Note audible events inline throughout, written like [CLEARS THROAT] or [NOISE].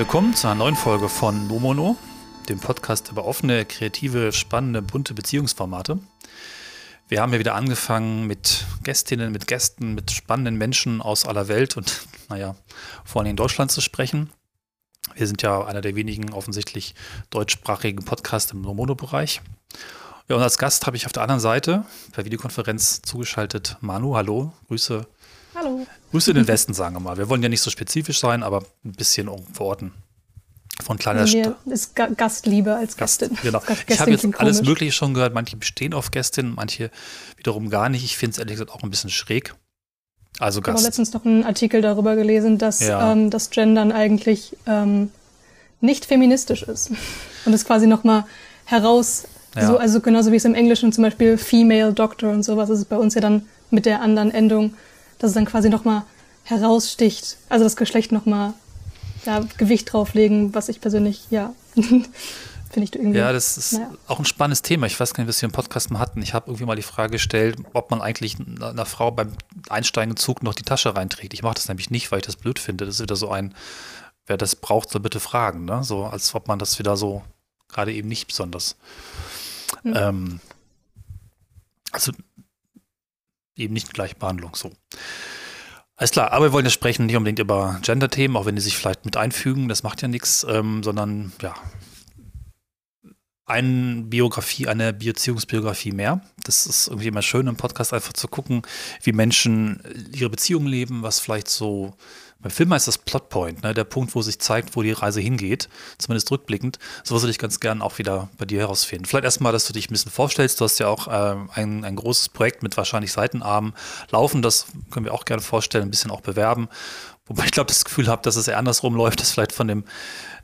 Willkommen zu einer neuen Folge von Nomono, dem Podcast über offene, kreative, spannende, bunte Beziehungsformate. Wir haben ja wieder angefangen mit Gästinnen, mit Gästen, mit spannenden Menschen aus aller Welt und, [LAUGHS] naja, vor allem in Deutschland zu sprechen. Wir sind ja einer der wenigen offensichtlich deutschsprachigen Podcasts im Nomono-Bereich. Ja, und als Gast habe ich auf der anderen Seite per Videokonferenz zugeschaltet Manu. Hallo, Grüße Hallo. Grüße in den Westen, sagen wir mal. Wir wollen ja nicht so spezifisch sein, aber ein bisschen verorten. Von kleiner Mir ist Ga Gastliebe als Gast, Gästin. Genau. Ich habe jetzt alles Mögliche schon gehört. Manche bestehen auf Gästin, manche wiederum gar nicht. Ich finde es ehrlich gesagt auch ein bisschen schräg. Also Gast. Ich habe letztens noch einen Artikel darüber gelesen, dass ja. ähm, das Gendern eigentlich ähm, nicht feministisch ist. Und es quasi nochmal heraus, ja. so, also genauso wie es im Englischen zum Beispiel Female Doctor und sowas ist es bei uns ja dann mit der anderen Endung dass es dann quasi nochmal heraussticht, also das Geschlecht nochmal ja, Gewicht drauflegen, was ich persönlich, ja, [LAUGHS] finde ich irgendwie. Ja, das ist naja. auch ein spannendes Thema. Ich weiß gar nicht, was wir im Podcast mal hatten. Ich habe irgendwie mal die Frage gestellt, ob man eigentlich einer Frau beim Einsteigen im Zug noch die Tasche reinträgt. Ich mache das nämlich nicht, weil ich das blöd finde. Das ist wieder so ein, wer das braucht, soll bitte fragen. Ne? So, als ob man das wieder so gerade eben nicht besonders. Mhm. Ähm, also eben nicht Gleichbehandlung so. Alles klar, aber wir wollen ja sprechen nicht unbedingt über Gender-Themen, auch wenn die sich vielleicht mit einfügen, das macht ja nichts, ähm, sondern ja, eine Biografie, eine Beziehungsbiografie mehr. Das ist irgendwie immer schön im Podcast einfach zu gucken, wie Menschen ihre Beziehungen leben, was vielleicht so beim Film heißt das Plotpoint, ne? der Punkt, wo sich zeigt, wo die Reise hingeht, zumindest rückblickend. So würde ich ganz gern auch wieder bei dir herausfinden. Vielleicht erstmal, dass du dich ein bisschen vorstellst. Du hast ja auch äh, ein, ein großes Projekt mit wahrscheinlich Seitenarmen laufen. Das können wir auch gerne vorstellen, ein bisschen auch bewerben. Wobei ich glaube, das Gefühl habe, dass es eher andersrum läuft, dass vielleicht von dem,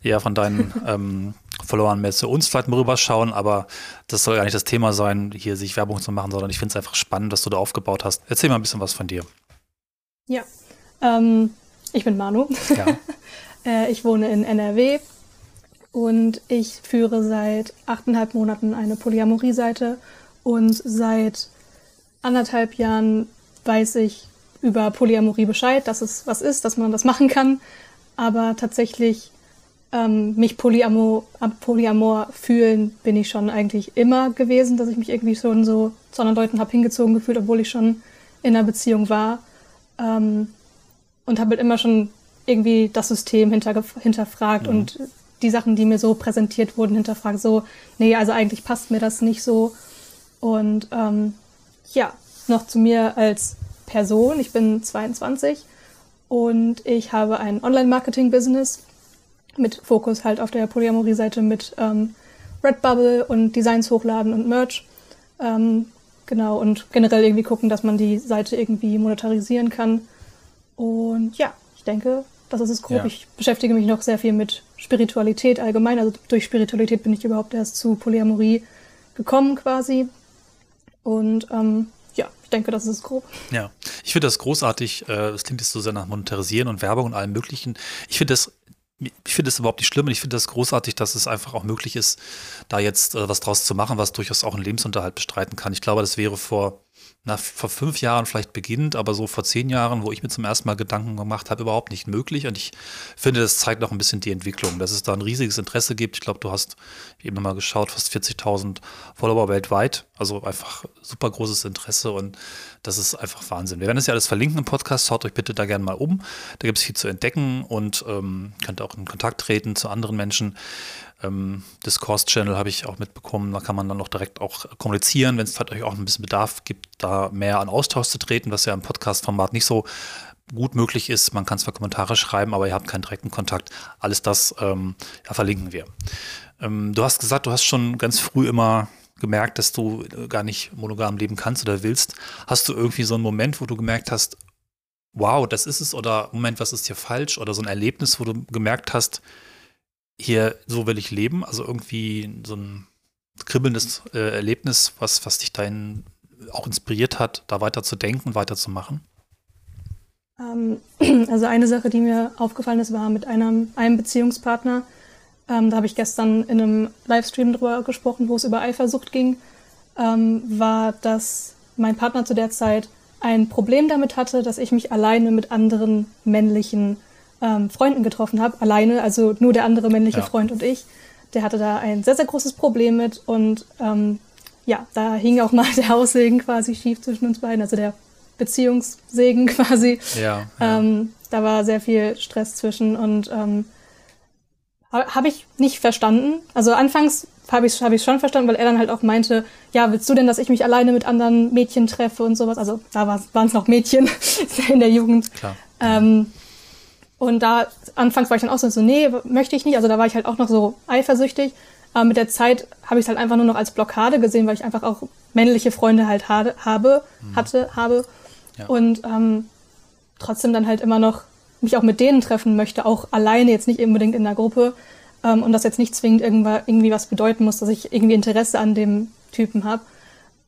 eher von deinen [LAUGHS] ähm, Followern mehr zu uns vielleicht mal rüberschauen, aber das soll gar nicht das Thema sein, hier sich Werbung zu machen, sondern ich finde es einfach spannend, dass du da aufgebaut hast. Erzähl mal ein bisschen was von dir. Ja, ähm, ich bin Manu. Ja. [LAUGHS] Äh, ich wohne in NRW und ich führe seit achteinhalb Monaten eine Polyamorie-Seite und seit anderthalb Jahren weiß ich über Polyamorie Bescheid, dass es was ist, dass man das machen kann. Aber tatsächlich ähm, mich Polyamor, Polyamor fühlen bin ich schon eigentlich immer gewesen, dass ich mich irgendwie schon so zu anderen Leuten habe hingezogen gefühlt, obwohl ich schon in einer Beziehung war. Ähm, und habe halt immer schon irgendwie das System hinter, hinterfragt mhm. und die Sachen, die mir so präsentiert wurden, hinterfragt. So, nee, also eigentlich passt mir das nicht so. Und ähm, ja, noch zu mir als Person. Ich bin 22 und ich habe ein Online-Marketing-Business mit Fokus halt auf der Polyamorie-Seite mit ähm, Redbubble und Designs hochladen und Merch. Ähm, genau, und generell irgendwie gucken, dass man die Seite irgendwie monetarisieren kann. Und ja, ich denke, das ist es grob. Ja. Ich beschäftige mich noch sehr viel mit Spiritualität allgemein. Also durch Spiritualität bin ich überhaupt erst zu Polyamorie gekommen quasi. Und ähm, ja, ich denke, das ist es grob. Ja, ich finde das großartig. Äh, es klingt jetzt so sehr nach Monetarisieren und Werbung und allem Möglichen. Ich finde das ich finde es überhaupt nicht schlimm und ich finde das großartig, dass es einfach auch möglich ist, da jetzt äh, was draus zu machen, was durchaus auch einen Lebensunterhalt bestreiten kann. Ich glaube, das wäre vor na, vor fünf Jahren vielleicht beginnt, aber so vor zehn Jahren, wo ich mir zum ersten Mal Gedanken gemacht habe, überhaupt nicht möglich. Und ich finde, das zeigt noch ein bisschen die Entwicklung, dass es da ein riesiges Interesse gibt. Ich glaube, du hast eben nochmal geschaut, fast 40.000 Follower weltweit. Also einfach super großes Interesse und das ist einfach Wahnsinn. Wir werden es ja alles verlinken im Podcast. Schaut euch bitte da gerne mal um. Da gibt es viel zu entdecken und ähm, könnt auch in Kontakt treten zu anderen Menschen ähm, Discourse-Channel habe ich auch mitbekommen. Da kann man dann auch direkt auch kommunizieren, wenn es vielleicht euch auch ein bisschen Bedarf gibt, da mehr an Austausch zu treten, was ja im Podcast-Format nicht so gut möglich ist. Man kann zwar Kommentare schreiben, aber ihr habt keinen direkten Kontakt. Alles das ähm, ja, verlinken wir. Ähm, du hast gesagt, du hast schon ganz früh immer gemerkt, dass du gar nicht monogam leben kannst oder willst. Hast du irgendwie so einen Moment, wo du gemerkt hast, wow, das ist es oder Moment, was ist hier falsch oder so ein Erlebnis, wo du gemerkt hast, hier, so will ich leben, also irgendwie so ein kribbelndes äh, Erlebnis, was, was dich dahin auch inspiriert hat, da weiter zu denken, weiter zu? Ähm, [CLEARS THROAT] also eine Sache, die mir aufgefallen ist, war mit einem, einem Beziehungspartner. Ähm, da habe ich gestern in einem Livestream drüber gesprochen, wo es über Eifersucht ging, ähm, war, dass mein Partner zu der Zeit ein Problem damit hatte, dass ich mich alleine mit anderen männlichen ähm, Freunden getroffen habe, alleine, also nur der andere männliche ja. Freund und ich. Der hatte da ein sehr, sehr großes Problem mit und ähm, ja, da hing auch mal [LAUGHS] der Haussegen quasi schief zwischen uns beiden, also der Beziehungssegen [LAUGHS] quasi. Ja. ja. Ähm, da war sehr viel Stress zwischen und ähm, habe ich nicht verstanden. Also anfangs habe ich es hab ich schon verstanden, weil er dann halt auch meinte, ja, willst du denn, dass ich mich alleine mit anderen Mädchen treffe und sowas? Also da waren es noch Mädchen [LAUGHS] in der Jugend. Klar. Ähm, und da anfangs war ich dann auch so, nee, möchte ich nicht. Also da war ich halt auch noch so eifersüchtig. Aber mit der Zeit habe ich es halt einfach nur noch als Blockade gesehen, weil ich einfach auch männliche Freunde halt habe, mhm. hatte, habe. Ja. Und ähm, trotzdem dann halt immer noch mich auch mit denen treffen möchte, auch alleine, jetzt nicht unbedingt in der Gruppe. Ähm, und das jetzt nicht zwingend irgendwie was bedeuten muss, dass ich irgendwie Interesse an dem Typen habe.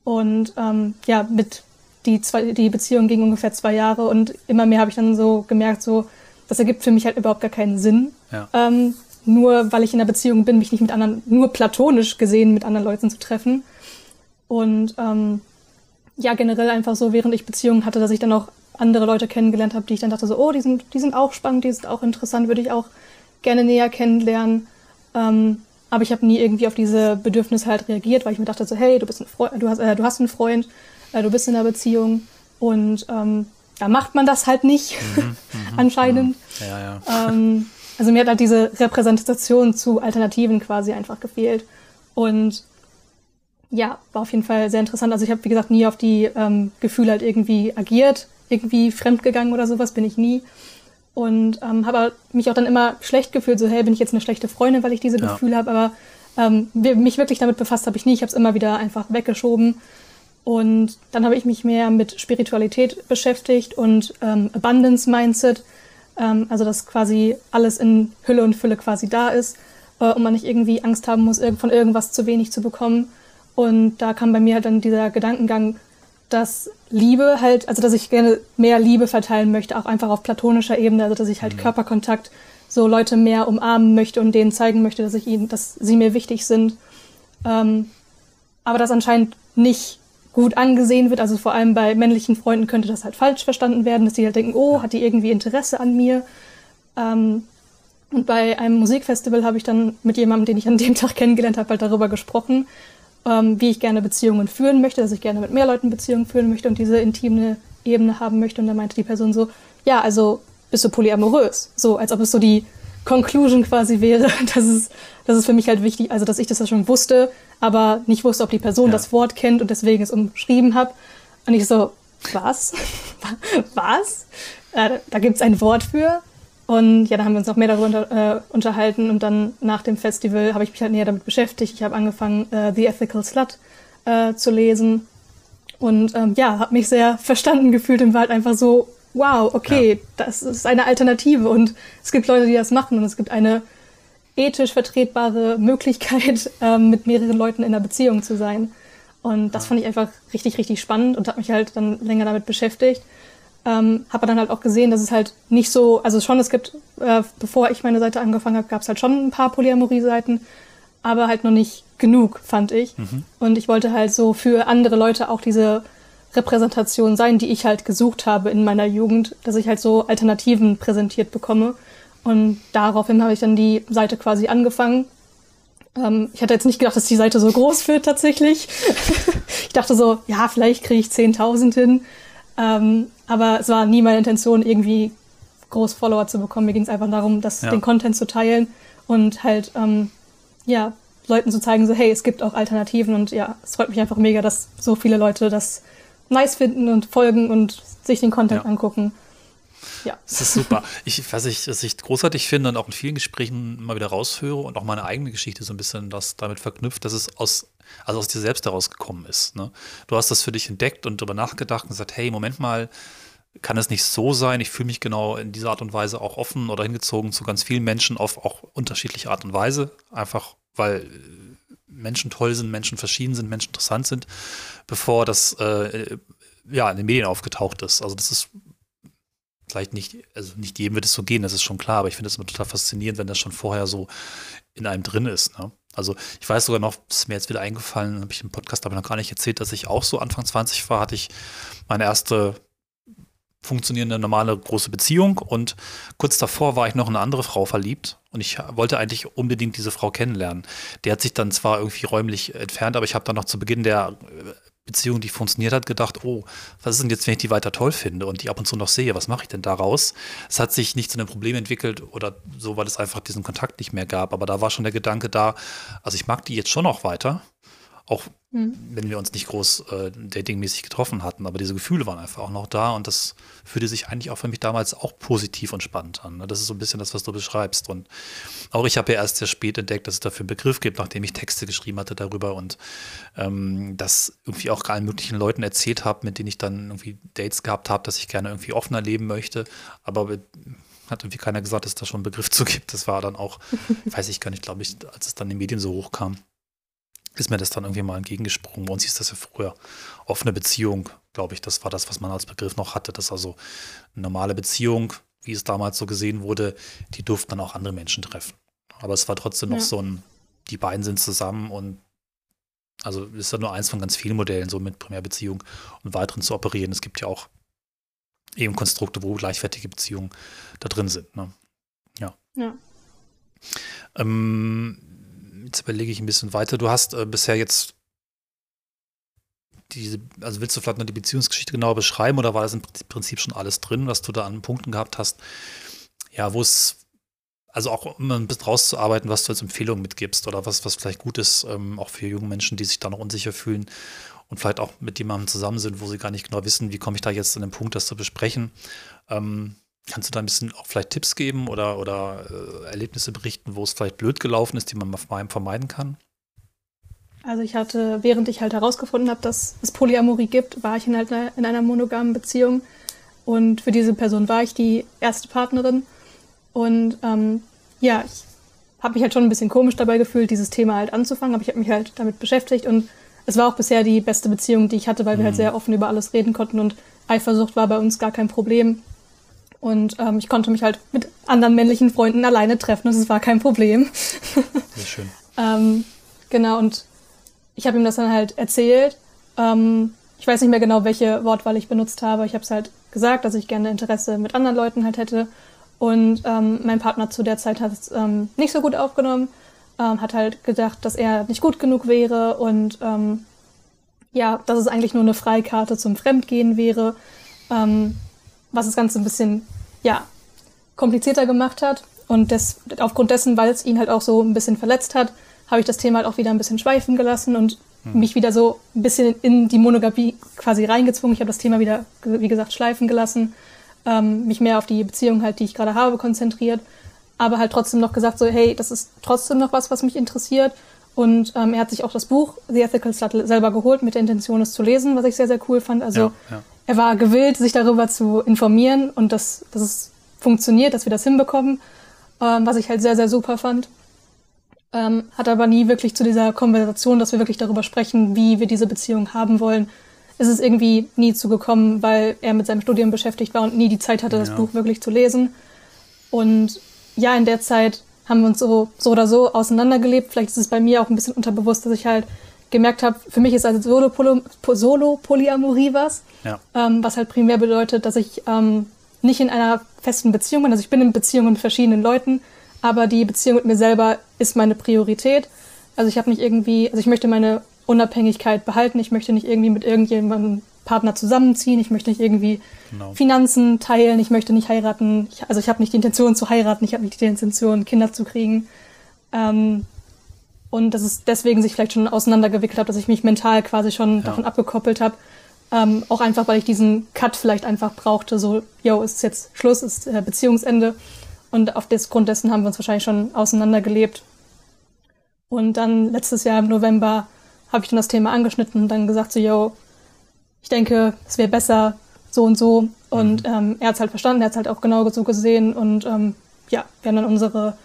Und ähm, ja, mit die, zwei, die Beziehung ging ungefähr zwei Jahre und immer mehr habe ich dann so gemerkt, so, das ergibt für mich halt überhaupt gar keinen Sinn. Ja. Ähm, nur weil ich in einer Beziehung bin, mich nicht mit anderen, nur platonisch gesehen mit anderen Leuten zu treffen. Und ähm, ja, generell einfach so, während ich Beziehungen hatte, dass ich dann auch andere Leute kennengelernt habe, die ich dann dachte so, oh, die sind, die sind auch spannend, die sind auch interessant, würde ich auch gerne näher kennenlernen. Ähm, aber ich habe nie irgendwie auf diese Bedürfnisse halt reagiert, weil ich mir dachte so, hey, du bist ein Freund, du hast, äh, du hast einen Freund, äh, du bist in einer Beziehung und ähm, da macht man das halt nicht, mhm, mhm [LAUGHS] anscheinend. Mhm. Ja, ja. Ähm, also mir hat halt diese Repräsentation zu Alternativen quasi einfach gefehlt. Und ja, war auf jeden Fall sehr interessant. Also ich habe, wie gesagt, nie auf die ähm, Gefühle halt irgendwie agiert, irgendwie fremdgegangen oder sowas bin ich nie. Und ähm, habe mich auch dann immer schlecht gefühlt, so, hey, bin ich jetzt eine schlechte Freundin, weil ich diese ja. Gefühle habe. Aber ähm, mich wirklich damit befasst habe ich nie. Ich habe es immer wieder einfach weggeschoben. Und dann habe ich mich mehr mit Spiritualität beschäftigt und ähm, Abundance Mindset. Ähm, also, dass quasi alles in Hülle und Fülle quasi da ist äh, und man nicht irgendwie Angst haben muss, von irgendwas zu wenig zu bekommen. Und da kam bei mir halt dann dieser Gedankengang, dass Liebe halt, also dass ich gerne mehr Liebe verteilen möchte, auch einfach auf platonischer Ebene, also dass ich halt mhm. Körperkontakt so Leute mehr umarmen möchte und denen zeigen möchte, dass ich ihnen, dass sie mir wichtig sind. Ähm, aber das anscheinend nicht gut angesehen wird, also vor allem bei männlichen Freunden könnte das halt falsch verstanden werden, dass die halt denken, oh, hat die irgendwie Interesse an mir? Ähm, und bei einem Musikfestival habe ich dann mit jemandem, den ich an dem [LAUGHS] Tag kennengelernt habe, halt darüber gesprochen, ähm, wie ich gerne Beziehungen führen möchte, dass ich gerne mit mehr Leuten Beziehungen führen möchte und diese intime Ebene haben möchte. Und da meinte die Person so, ja, also bist du polyamorös? So, als ob es so die Conclusion quasi wäre. Das ist, das ist für mich halt wichtig, also dass ich das ja schon wusste, aber nicht wusste, ob die Person ja. das Wort kennt und deswegen es umschrieben habe. Und ich so, was? [LAUGHS] was? Äh, da gibt's ein Wort für. Und ja, da haben wir uns noch mehr darüber äh, unterhalten und dann nach dem Festival habe ich mich halt näher damit beschäftigt. Ich habe angefangen, äh, The Ethical Slut äh, zu lesen und ähm, ja, habe mich sehr verstanden gefühlt und war halt einfach so, wow, okay, ja. das ist eine Alternative und es gibt Leute, die das machen und es gibt eine ethisch vertretbare Möglichkeit, [LAUGHS] ähm, mit mehreren Leuten in einer Beziehung zu sein. Und das fand ich einfach richtig, richtig spannend und habe mich halt dann länger damit beschäftigt. Ähm, habe dann halt auch gesehen, dass es halt nicht so, also schon, es gibt, äh, bevor ich meine Seite angefangen habe, gab es halt schon ein paar Polyamorie-Seiten, aber halt noch nicht genug, fand ich. Mhm. Und ich wollte halt so für andere Leute auch diese Repräsentation sein, die ich halt gesucht habe in meiner Jugend, dass ich halt so Alternativen präsentiert bekomme. Und daraufhin habe ich dann die Seite quasi angefangen. Ähm, ich hatte jetzt nicht gedacht, dass die Seite so groß wird tatsächlich. [LAUGHS] ich dachte so, ja, vielleicht kriege ich 10.000 hin. Ähm, aber es war nie meine Intention, irgendwie groß Follower zu bekommen. Mir ging es einfach darum, das, ja. den Content zu teilen und halt, ähm, ja, Leuten zu zeigen, so, hey, es gibt auch Alternativen und ja, es freut mich einfach mega, dass so viele Leute das nice finden und folgen und sich den Content ja. angucken. Ja. Das ist super. Ich, was ich, was ich großartig finde und auch in vielen Gesprächen mal wieder raushöre und auch meine eigene Geschichte so ein bisschen das damit verknüpft, dass es aus, also aus dir selbst herausgekommen ist. Ne? Du hast das für dich entdeckt und darüber nachgedacht und gesagt, hey, Moment mal, kann es nicht so sein? Ich fühle mich genau in dieser Art und Weise auch offen oder hingezogen zu ganz vielen Menschen auf auch unterschiedliche Art und Weise. Einfach weil Menschen toll sind, Menschen verschieden sind, Menschen interessant sind, bevor das äh, ja in den Medien aufgetaucht ist. Also das ist vielleicht nicht, also nicht jedem wird es so gehen, das ist schon klar, aber ich finde es immer total faszinierend, wenn das schon vorher so in einem drin ist. Ne? Also ich weiß sogar noch, das ist mir jetzt wieder eingefallen, habe ich im Podcast aber noch gar nicht erzählt, dass ich auch so Anfang 20 war, hatte ich meine erste funktionierende, normale, große Beziehung. Und kurz davor war ich noch in eine andere Frau verliebt. Und ich wollte eigentlich unbedingt diese Frau kennenlernen. Der hat sich dann zwar irgendwie räumlich entfernt, aber ich habe dann noch zu Beginn der Beziehung, die funktioniert hat, gedacht, oh, was ist denn jetzt, wenn ich die weiter toll finde und die ab und zu noch sehe, was mache ich denn daraus? Es hat sich nicht zu einem Problem entwickelt oder so, weil es einfach diesen Kontakt nicht mehr gab, aber da war schon der Gedanke da, also ich mag die jetzt schon noch weiter, auch mhm. wenn wir uns nicht groß äh, datingmäßig getroffen hatten, aber diese Gefühle waren einfach auch noch da und das fühlte sich eigentlich auch für mich damals auch positiv und spannend an. Ne? Das ist so ein bisschen das, was du beschreibst. Und auch ich habe ja erst sehr spät entdeckt, dass es dafür einen Begriff gibt, nachdem ich Texte geschrieben hatte darüber und ähm, das irgendwie auch allen möglichen Leuten erzählt habe, mit denen ich dann irgendwie Dates gehabt habe, dass ich gerne irgendwie offener leben möchte. Aber hat irgendwie keiner gesagt, dass es da schon einen Begriff zu gibt. Das war dann auch, [LAUGHS] weiß ich gar nicht, glaube ich, als es dann in den Medien so hochkam ist mir das dann irgendwie mal entgegengesprungen. Bei uns hieß das ja früher offene Beziehung, glaube ich. Das war das, was man als Begriff noch hatte. Das also eine normale Beziehung, wie es damals so gesehen wurde, die durften dann auch andere Menschen treffen. Aber es war trotzdem ja. noch so ein, die beiden sind zusammen und also ist ja nur eins von ganz vielen Modellen, so mit Primärbeziehung und weiteren zu operieren. Es gibt ja auch eben Konstrukte, wo gleichwertige Beziehungen da drin sind. Ne? Ja. ja. Ähm, jetzt überlege ich ein bisschen weiter. Du hast äh, bisher jetzt diese, also willst du vielleicht noch die Beziehungsgeschichte genauer beschreiben oder war das im Prinzip schon alles drin, was du da an Punkten gehabt hast? Ja, wo es, also auch um ein bisschen rauszuarbeiten, was du als Empfehlung mitgibst oder was, was vielleicht gut ist, ähm, auch für junge Menschen, die sich da noch unsicher fühlen und vielleicht auch mit jemandem zusammen sind, wo sie gar nicht genau wissen, wie komme ich da jetzt an den Punkt, das zu besprechen. Ähm, Kannst du da ein bisschen auch vielleicht Tipps geben oder, oder äh, Erlebnisse berichten, wo es vielleicht blöd gelaufen ist, die man vermeiden kann? Also ich hatte, während ich halt herausgefunden habe, dass es Polyamorie gibt, war ich in, halt in einer monogamen Beziehung und für diese Person war ich die erste Partnerin und ähm, ja, ich habe mich halt schon ein bisschen komisch dabei gefühlt, dieses Thema halt anzufangen, aber ich habe mich halt damit beschäftigt und es war auch bisher die beste Beziehung, die ich hatte, weil mhm. wir halt mhm. sehr offen über alles reden konnten und Eifersucht war bei uns gar kein Problem. Und ähm, ich konnte mich halt mit anderen männlichen Freunden alleine treffen und es war kein Problem. [LAUGHS] Sehr schön. ähm, genau, und ich habe ihm das dann halt erzählt. Ähm, ich weiß nicht mehr genau, welche Wortwahl ich benutzt habe. Ich habe es halt gesagt, dass ich gerne Interesse mit anderen Leuten halt hätte. Und ähm, mein Partner zu der Zeit hat es ähm, nicht so gut aufgenommen, ähm, hat halt gedacht, dass er nicht gut genug wäre und ähm, ja, dass es eigentlich nur eine Freikarte zum Fremdgehen wäre. Ähm, was das Ganze ein bisschen, ja, komplizierter gemacht hat. Und das, aufgrund dessen, weil es ihn halt auch so ein bisschen verletzt hat, habe ich das Thema halt auch wieder ein bisschen schweifen gelassen und hm. mich wieder so ein bisschen in die Monogamie quasi reingezwungen. Ich habe das Thema wieder, wie gesagt, schleifen gelassen, ähm, mich mehr auf die Beziehung halt, die ich gerade habe, konzentriert, aber halt trotzdem noch gesagt so, hey, das ist trotzdem noch was, was mich interessiert. Und ähm, er hat sich auch das Buch The Ethical Slut selber geholt, mit der Intention, es zu lesen, was ich sehr, sehr cool fand. Also ja, ja er war gewillt, sich darüber zu informieren und dass, dass es funktioniert, dass wir das hinbekommen, ähm, was ich halt sehr, sehr super fand. Ähm, hat aber nie wirklich zu dieser Konversation, dass wir wirklich darüber sprechen, wie wir diese Beziehung haben wollen, ist es irgendwie nie zugekommen, weil er mit seinem Studium beschäftigt war und nie die Zeit hatte, ja. das Buch wirklich zu lesen. Und ja, in der Zeit haben wir uns so, so oder so auseinandergelebt. Vielleicht ist es bei mir auch ein bisschen unterbewusst, dass ich halt gemerkt habe, für mich ist also Solo-Polyamorie Solo was, ja. ähm, was halt primär bedeutet, dass ich ähm, nicht in einer festen Beziehung bin. Also ich bin in Beziehungen mit verschiedenen Leuten, aber die Beziehung mit mir selber ist meine Priorität. Also ich habe nicht irgendwie, also ich möchte meine Unabhängigkeit behalten. Ich möchte nicht irgendwie mit irgendjemandem Partner zusammenziehen. Ich möchte nicht irgendwie genau. Finanzen teilen. Ich möchte nicht heiraten. Ich, also ich habe nicht die Intention zu heiraten. Ich habe nicht die Intention, Kinder zu kriegen. Ähm, und dass es deswegen sich vielleicht schon auseinandergewickelt hat, dass ich mich mental quasi schon ja. davon abgekoppelt habe. Ähm, auch einfach, weil ich diesen Cut vielleicht einfach brauchte, so, yo, ist jetzt Schluss, ist äh, Beziehungsende. Und auf des Grund dessen haben wir uns wahrscheinlich schon auseinandergelebt. Und dann letztes Jahr im November habe ich dann das Thema angeschnitten und dann gesagt so, yo, ich denke, es wäre besser so und so. Und mhm. ähm, er hat es halt verstanden, er hat es halt auch genau so gesehen. Und ähm, ja, wir haben dann unsere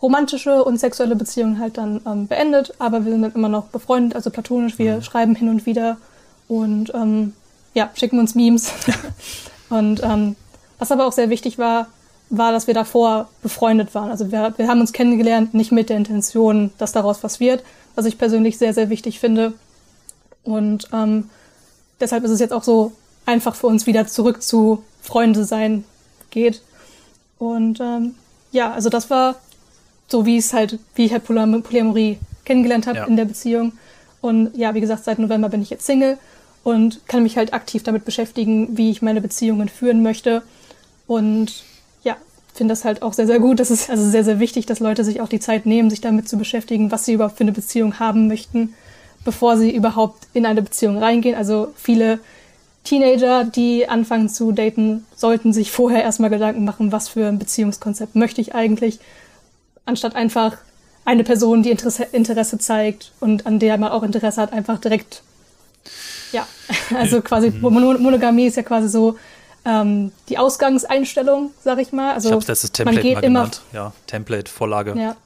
romantische und sexuelle Beziehung halt dann ähm, beendet, aber wir sind dann immer noch befreundet, also platonisch. Wir mhm. schreiben hin und wieder und ähm, ja, schicken uns Memes. [LAUGHS] und ähm, was aber auch sehr wichtig war, war, dass wir davor befreundet waren. Also wir, wir haben uns kennengelernt, nicht mit der Intention, dass daraus was wird, was ich persönlich sehr, sehr wichtig finde. Und ähm, deshalb ist es jetzt auch so einfach für uns wieder zurück zu Freunde sein geht. Und ähm, ja, also das war so, wie es halt, wie ich halt Polyamorie kennengelernt habe ja. in der Beziehung. Und ja, wie gesagt, seit November bin ich jetzt Single und kann mich halt aktiv damit beschäftigen, wie ich meine Beziehungen führen möchte. Und ja, finde das halt auch sehr, sehr gut. Das ist also sehr, sehr wichtig, dass Leute sich auch die Zeit nehmen, sich damit zu beschäftigen, was sie überhaupt für eine Beziehung haben möchten, bevor sie überhaupt in eine Beziehung reingehen. Also viele Teenager, die anfangen zu daten, sollten sich vorher erstmal Gedanken machen, was für ein Beziehungskonzept möchte ich eigentlich, anstatt einfach eine Person, die Interesse, Interesse zeigt und an der man auch Interesse hat, einfach direkt, ja, [LAUGHS] also quasi mhm. Monogamie ist ja quasi so ähm, die Ausgangseinstellung, sag ich mal. Also ich habe das Template man geht mal genannt, immer, ja, Template, Vorlage. Ja,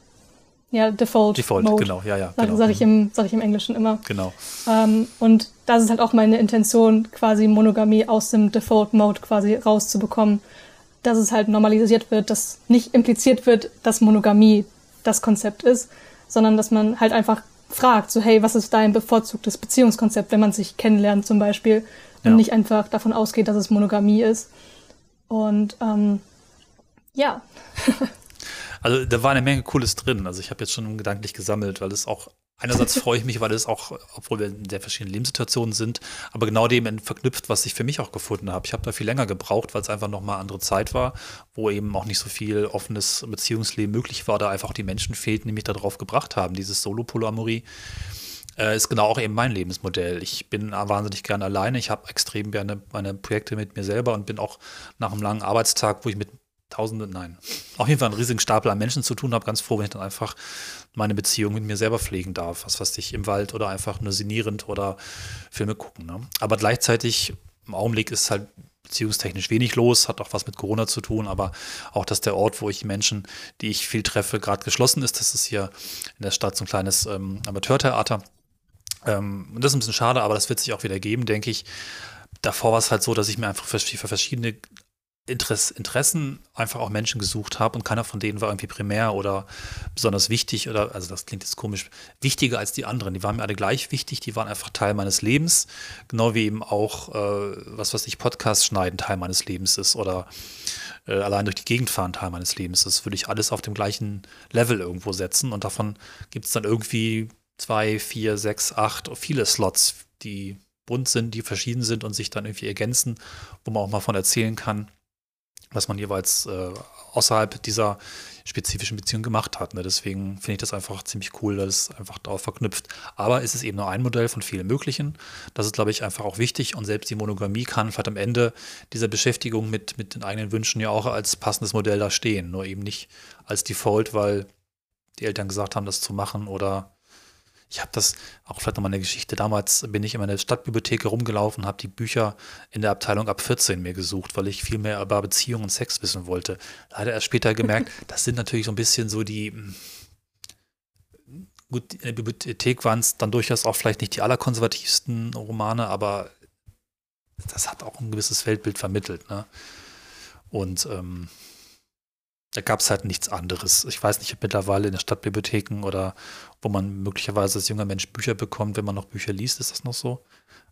ja, Default. Default, Mode, genau, ja, ja. Genau. Sag, ich im, sag ich im Englischen immer. Genau. Ähm, und das ist halt auch meine Intention, quasi Monogamie aus dem Default Mode quasi rauszubekommen. Dass es halt normalisiert wird, dass nicht impliziert wird, dass Monogamie das Konzept ist, sondern dass man halt einfach fragt, so hey, was ist dein bevorzugtes Beziehungskonzept, wenn man sich kennenlernt zum Beispiel und ja. nicht einfach davon ausgeht, dass es Monogamie ist. Und ähm, ja. [LAUGHS] also da war eine Menge Cooles drin. Also ich habe jetzt schon gedanklich gesammelt, weil es auch Einerseits freue ich mich, weil es auch, obwohl wir in sehr verschiedenen Lebenssituationen sind, aber genau dem verknüpft, was ich für mich auch gefunden habe. Ich habe da viel länger gebraucht, weil es einfach nochmal andere Zeit war, wo eben auch nicht so viel offenes Beziehungsleben möglich war, da einfach auch die Menschen fehlten, die mich darauf gebracht haben. Dieses Solo-Polyamorie äh, ist genau auch eben mein Lebensmodell. Ich bin wahnsinnig gerne alleine. Ich habe extrem gerne meine Projekte mit mir selber und bin auch nach einem langen Arbeitstag, wo ich mit Tausende, nein, auf jeden Fall einen riesigen Stapel an Menschen zu tun habe. Ganz froh, wenn ich dann einfach meine Beziehung mit mir selber pflegen darf. Was weiß ich, im Wald oder einfach nur sinnierend oder Filme gucken. Ne? Aber gleichzeitig, im Augenblick ist halt beziehungstechnisch wenig los, hat auch was mit Corona zu tun, aber auch, dass der Ort, wo ich Menschen, die ich viel treffe, gerade geschlossen ist. Das ist hier in der Stadt so ein kleines ähm, Amateurtheater. Ähm, und das ist ein bisschen schade, aber das wird sich auch wieder geben, denke ich. Davor war es halt so, dass ich mir einfach für, verschiedene Interessen einfach auch Menschen gesucht habe und keiner von denen war irgendwie primär oder besonders wichtig oder, also das klingt jetzt komisch, wichtiger als die anderen. Die waren mir alle gleich wichtig, die waren einfach Teil meines Lebens, genau wie eben auch, äh, was weiß ich, Podcast schneiden Teil meines Lebens ist oder äh, allein durch die Gegend fahren Teil meines Lebens ist. Würde ich alles auf dem gleichen Level irgendwo setzen und davon gibt es dann irgendwie zwei, vier, sechs, acht, viele Slots, die bunt sind, die verschieden sind und sich dann irgendwie ergänzen, wo man auch mal von erzählen kann was man jeweils äh, außerhalb dieser spezifischen Beziehung gemacht hat. Ne? Deswegen finde ich das einfach ziemlich cool, dass es einfach darauf verknüpft. Aber es ist eben nur ein Modell von vielen möglichen. Das ist, glaube ich, einfach auch wichtig. Und selbst die Monogamie kann vielleicht am Ende dieser Beschäftigung mit, mit den eigenen Wünschen ja auch als passendes Modell da stehen. Nur eben nicht als Default, weil die Eltern gesagt haben, das zu machen oder ich habe das auch vielleicht nochmal eine Geschichte. Damals bin ich in meiner Stadtbibliothek herumgelaufen, habe die Bücher in der Abteilung ab 14 mir gesucht, weil ich viel mehr über Beziehung und Sex wissen wollte. Leider erst später gemerkt, [LAUGHS] das sind natürlich so ein bisschen so die. Hm, gut, in der Bibliothek waren es dann durchaus auch vielleicht nicht die allerkonservativsten Romane, aber das hat auch ein gewisses Weltbild vermittelt. Ne? Und ähm, da gab es halt nichts anderes. Ich weiß nicht, ob mittlerweile in den Stadtbibliotheken oder wo man möglicherweise als junger Mensch Bücher bekommt, wenn man noch Bücher liest, ist das noch so?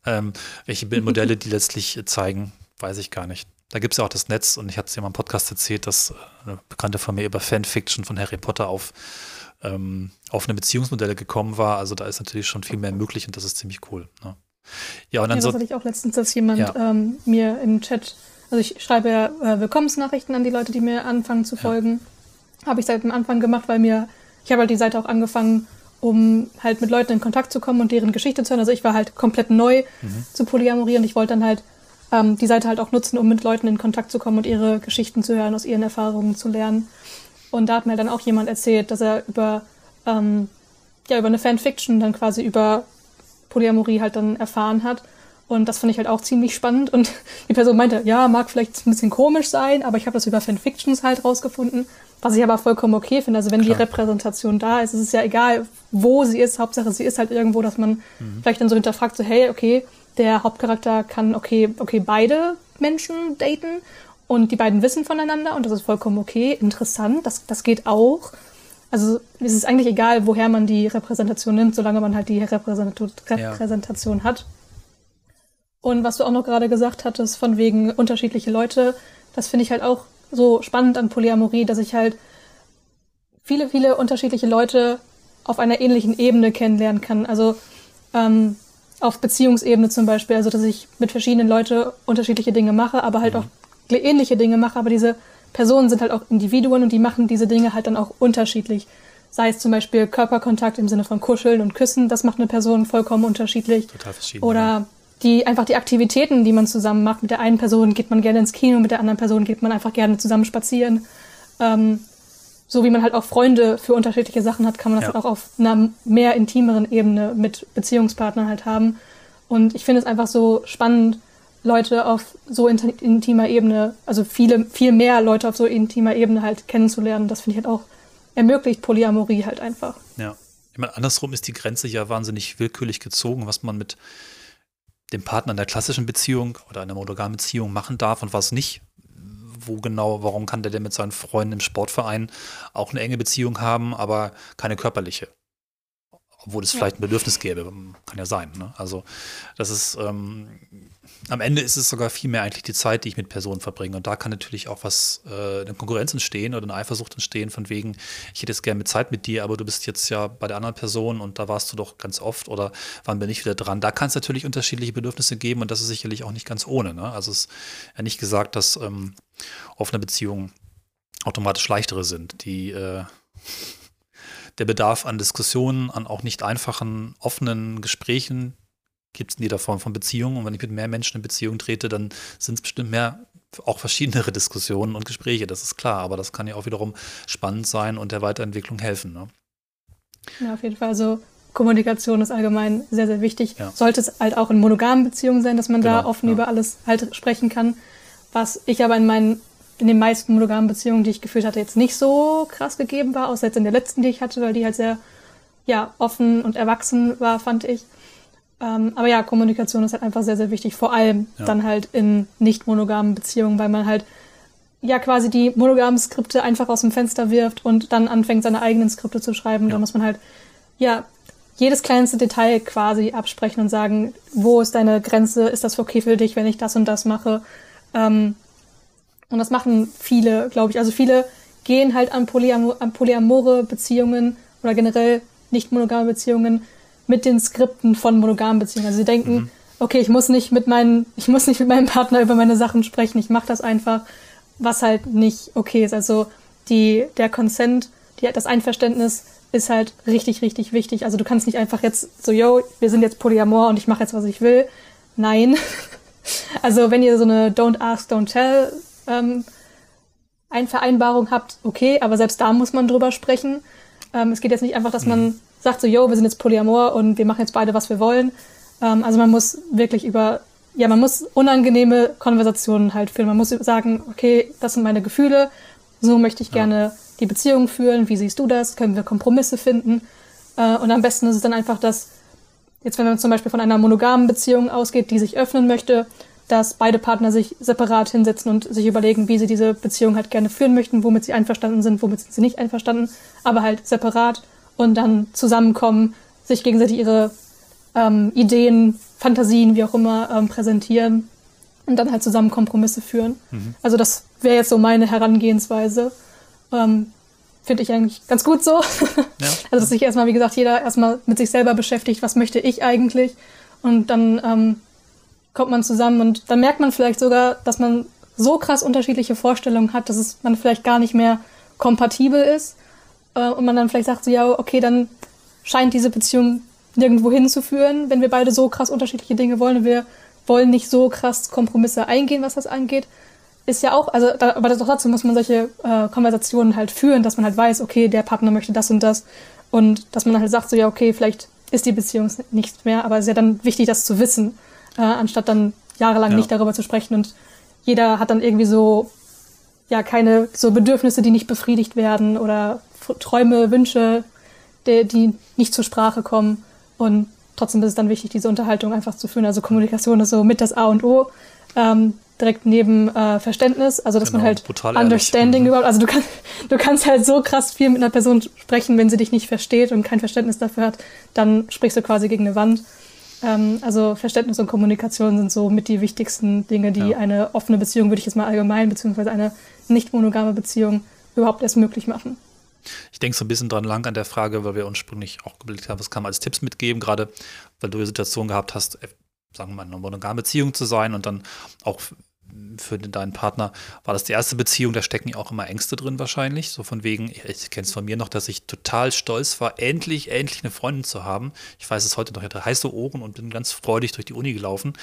Ähm, welche Bildmodelle [LAUGHS] die letztlich zeigen, weiß ich gar nicht. Da gibt es ja auch das Netz und ich hatte es ja mal im Podcast erzählt, dass eine Bekannte von mir über Fanfiction von Harry Potter auf ähm, offene Beziehungsmodelle gekommen war. Also da ist natürlich schon viel mehr möglich und das ist ziemlich cool. Ne? Ja, und dann ja, das so, hatte ich auch letztens, dass jemand ja. ähm, mir im Chat also ich schreibe ja äh, Willkommensnachrichten an die Leute, die mir anfangen zu folgen. Ja. Habe ich seit dem Anfang gemacht, weil mir, ich habe halt die Seite auch angefangen, um halt mit Leuten in Kontakt zu kommen und deren Geschichte zu hören. Also ich war halt komplett neu mhm. zu Polyamorie und ich wollte dann halt ähm, die Seite halt auch nutzen, um mit Leuten in Kontakt zu kommen und ihre Geschichten zu hören, aus ihren Erfahrungen zu lernen. Und da hat mir dann auch jemand erzählt, dass er über, ähm, ja, über eine Fanfiction dann quasi über Polyamorie halt dann erfahren hat und das fand ich halt auch ziemlich spannend. Und [LAUGHS] die Person meinte, ja, mag vielleicht ein bisschen komisch sein, aber ich habe das über Fanfictions halt rausgefunden. Was ich aber vollkommen okay finde. Also wenn Klar. die Repräsentation da ist, ist es ja egal, wo sie ist. Hauptsache, sie ist halt irgendwo, dass man mhm. vielleicht dann so hinterfragt, so, hey, okay, der Hauptcharakter kann, okay, okay, beide Menschen daten und die beiden wissen voneinander und das ist vollkommen okay, interessant, das, das geht auch. Also es ist eigentlich egal, woher man die Repräsentation nimmt, solange man halt die Repräsentation, Repräsentation ja. hat. Und was du auch noch gerade gesagt hattest, von wegen unterschiedliche Leute, das finde ich halt auch so spannend an Polyamorie, dass ich halt viele, viele unterschiedliche Leute auf einer ähnlichen Ebene kennenlernen kann. Also ähm, auf Beziehungsebene zum Beispiel, also dass ich mit verschiedenen Leuten unterschiedliche Dinge mache, aber halt mhm. auch ähnliche Dinge mache, aber diese Personen sind halt auch Individuen und die machen diese Dinge halt dann auch unterschiedlich. Sei es zum Beispiel Körperkontakt im Sinne von Kuscheln und Küssen, das macht eine Person vollkommen unterschiedlich. Total verschieden. Oder. Die einfach die Aktivitäten, die man zusammen macht. Mit der einen Person geht man gerne ins Kino, mit der anderen Person geht man einfach gerne zusammen spazieren. Ähm, so wie man halt auch Freunde für unterschiedliche Sachen hat, kann man das ja. halt auch auf einer mehr intimeren Ebene mit Beziehungspartnern halt haben. Und ich finde es einfach so spannend, Leute auf so intimer Ebene, also viele, viel mehr Leute auf so intimer Ebene halt kennenzulernen. Das finde ich halt auch ermöglicht Polyamorie halt einfach. Ja. Ich meine, andersrum ist die Grenze ja wahnsinnig willkürlich gezogen, was man mit dem Partner in der klassischen Beziehung oder einer monogamen Beziehung machen darf und was nicht. Wo genau, warum kann der denn mit seinen Freunden im Sportverein auch eine enge Beziehung haben, aber keine körperliche? Obwohl es vielleicht ein Bedürfnis gäbe, kann ja sein. Ne? Also das ist, ähm, am Ende ist es sogar viel mehr eigentlich die Zeit, die ich mit Personen verbringe. Und da kann natürlich auch was, äh, eine Konkurrenz entstehen oder eine Eifersucht entstehen, von wegen, ich hätte jetzt gerne mit Zeit mit dir, aber du bist jetzt ja bei der anderen Person und da warst du doch ganz oft oder wann bin ich wieder dran? Da kann es natürlich unterschiedliche Bedürfnisse geben und das ist sicherlich auch nicht ganz ohne. Ne? Also es ist ja nicht gesagt, dass ähm, offene Beziehungen automatisch leichtere sind. Die äh, der Bedarf an Diskussionen, an auch nicht einfachen, offenen Gesprächen, gibt es in jeder Form von Beziehung. Und wenn ich mit mehr Menschen in Beziehung trete, dann sind es bestimmt mehr, auch verschiedenere [LAUGHS] Diskussionen und Gespräche, das ist klar. Aber das kann ja auch wiederum spannend sein und der Weiterentwicklung helfen. Ne? Ja, auf jeden Fall. Also Kommunikation ist allgemein sehr, sehr wichtig. Ja. Sollte es halt auch in monogamen Beziehungen sein, dass man genau, da offen ja. über alles halt sprechen kann. Was ich aber in meinen, in den meisten monogamen Beziehungen, die ich geführt hatte, jetzt nicht so krass gegeben war, außer jetzt in der letzten, die ich hatte, weil die halt sehr, ja, offen und erwachsen war, fand ich. Ähm, aber ja, Kommunikation ist halt einfach sehr, sehr wichtig, vor allem ja. dann halt in nicht monogamen Beziehungen, weil man halt ja quasi die monogamen Skripte einfach aus dem Fenster wirft und dann anfängt, seine eigenen Skripte zu schreiben. Ja. Da muss man halt, ja, jedes kleinste Detail quasi absprechen und sagen, wo ist deine Grenze, ist das okay für dich, wenn ich das und das mache. Ähm, und das machen viele, glaube ich. Also viele gehen halt an, Polyam an polyamore Beziehungen oder generell nicht monogame Beziehungen mit den Skripten von monogamen Beziehungen. Also sie denken, mhm. okay, ich muss nicht mit meinen, [LAUGHS] ich muss nicht mit meinem Partner über meine Sachen sprechen, ich mache das einfach, was halt nicht okay ist. Also die, der Consent, die, das Einverständnis ist halt richtig, richtig wichtig. Also du kannst nicht einfach jetzt so, yo, wir sind jetzt Polyamor und ich mache jetzt, was ich will. Nein. [LAUGHS] also wenn ihr so eine Don't Ask, Don't Tell ähm, Einvereinbarung habt, okay, aber selbst da muss man drüber sprechen. Ähm, es geht jetzt nicht einfach, dass man mhm sagt so, yo, wir sind jetzt Polyamor und wir machen jetzt beide, was wir wollen. Ähm, also man muss wirklich über, ja, man muss unangenehme Konversationen halt führen. Man muss sagen, okay, das sind meine Gefühle, so möchte ich gerne ja. die Beziehung führen, wie siehst du das, können wir Kompromisse finden. Äh, und am besten ist es dann einfach, dass, jetzt wenn man zum Beispiel von einer monogamen Beziehung ausgeht, die sich öffnen möchte, dass beide Partner sich separat hinsetzen und sich überlegen, wie sie diese Beziehung halt gerne führen möchten, womit sie einverstanden sind, womit sind sie nicht einverstanden, aber halt separat und dann zusammenkommen, sich gegenseitig ihre ähm, Ideen, Fantasien, wie auch immer, ähm, präsentieren und dann halt zusammen Kompromisse führen. Mhm. Also das wäre jetzt so meine Herangehensweise. Ähm, Finde ich eigentlich ganz gut so. [LAUGHS] Ja. also dass sich erstmal, wie gesagt, jeder erstmal mit sich selber beschäftigt, was möchte ich eigentlich? Und dann ähm, kommt man zusammen und dann merkt man vielleicht sogar, dass man so krass unterschiedliche Vorstellungen hat, dass es man vielleicht gar nicht mehr kompatibel ist. Äh, und man dann vielleicht sagt so, ja, okay, dann scheint diese Beziehung nirgendwo hinzuführen, wenn wir beide so krass unterschiedliche Dinge wollen und wir wollen nicht so krass Kompromisse eingehen, was das angeht, ist ja auch, also da, aber doch dazu muss man solche äh, Konversationen halt führen, dass man halt weiß, okay, der Partner möchte das und das. Und dass man halt sagt so, ja, okay, vielleicht ist die Beziehung nicht mehr, aber es ist ja dann wichtig, das zu wissen, äh, anstatt dann jahrelang ja. nicht darüber zu sprechen und jeder hat dann irgendwie so ja keine so Bedürfnisse, die nicht befriedigt werden oder Träume, Wünsche, die, die nicht zur Sprache kommen. Und trotzdem ist es dann wichtig, diese Unterhaltung einfach zu führen. Also Kommunikation ist so mit das A und O. Ähm, direkt neben äh, Verständnis, also dass genau, man halt Understanding mhm. überhaupt, also du kannst, du kannst halt so krass viel mit einer Person sprechen, wenn sie dich nicht versteht und kein Verständnis dafür hat, dann sprichst du quasi gegen eine Wand. Ähm, also Verständnis und Kommunikation sind so mit die wichtigsten Dinge, die ja. eine offene Beziehung, würde ich jetzt mal allgemein, beziehungsweise eine nicht monogame Beziehung überhaupt erst möglich machen. Ich denke so ein bisschen dran lang an der Frage, weil wir ursprünglich auch geblickt haben, was kann man als Tipps mitgeben, gerade weil du die Situation gehabt hast, sagen wir mal, eine monogame Beziehung zu sein und dann auch für deinen Partner war das die erste Beziehung, da stecken ja auch immer Ängste drin wahrscheinlich. So von wegen, ich kenne es von mir noch, dass ich total stolz war, endlich, endlich eine Freundin zu haben. Ich weiß es heute noch, ich hatte heiße Ohren und bin ganz freudig durch die Uni gelaufen.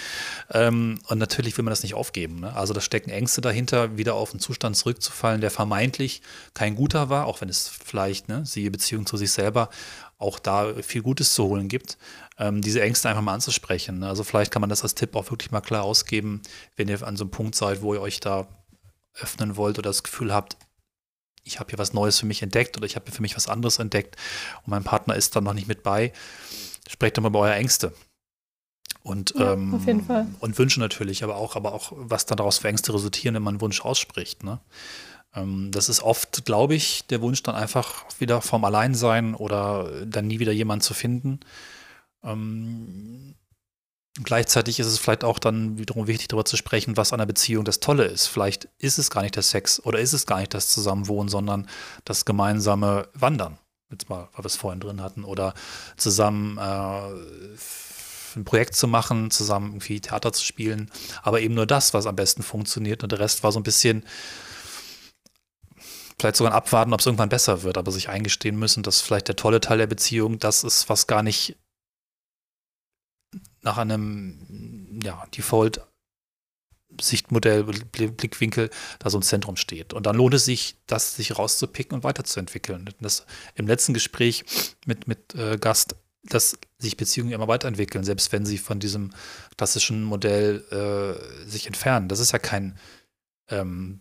Ähm, und natürlich will man das nicht aufgeben. Ne? Also da stecken Ängste dahinter, wieder auf einen Zustand zurückzufallen, der vermeintlich kein guter war, auch wenn es vielleicht, ne, siehe Beziehung zu sich selber, auch da viel Gutes zu holen gibt ähm, diese Ängste einfach mal anzusprechen. Ne? Also vielleicht kann man das als Tipp auch wirklich mal klar ausgeben, wenn ihr an so einem Punkt seid, wo ihr euch da öffnen wollt oder das Gefühl habt, ich habe hier was Neues für mich entdeckt oder ich habe für mich was anderes entdeckt und mein Partner ist dann noch nicht mit bei. Sprecht doch mal über eure Ängste. Und, ja, ähm, auf jeden Fall. und Wünsche natürlich, aber auch, aber auch, was dann daraus für Ängste resultieren, wenn man einen Wunsch ausspricht. Ne? Ähm, das ist oft, glaube ich, der Wunsch dann einfach wieder vom Alleinsein oder dann nie wieder jemanden zu finden. Ähm, gleichzeitig ist es vielleicht auch dann wiederum wichtig, darüber zu sprechen, was an der Beziehung das Tolle ist. Vielleicht ist es gar nicht der Sex oder ist es gar nicht das Zusammenwohnen, sondern das gemeinsame Wandern. Jetzt mal, weil wir es vorhin drin hatten, oder zusammen äh, ein Projekt zu machen, zusammen irgendwie Theater zu spielen, aber eben nur das, was am besten funktioniert und der Rest war so ein bisschen vielleicht sogar Abwarten, ob es irgendwann besser wird, aber sich eingestehen müssen, dass vielleicht der tolle Teil der Beziehung das ist, was gar nicht nach einem ja, Default Sichtmodell, Blickwinkel da so ein Zentrum steht. Und dann lohnt es sich, das sich rauszupicken und weiterzuentwickeln. Das im letzten Gespräch mit, mit äh, Gast, dass sich Beziehungen immer weiterentwickeln, selbst wenn sie von diesem klassischen Modell äh, sich entfernen. Das ist ja kein ähm,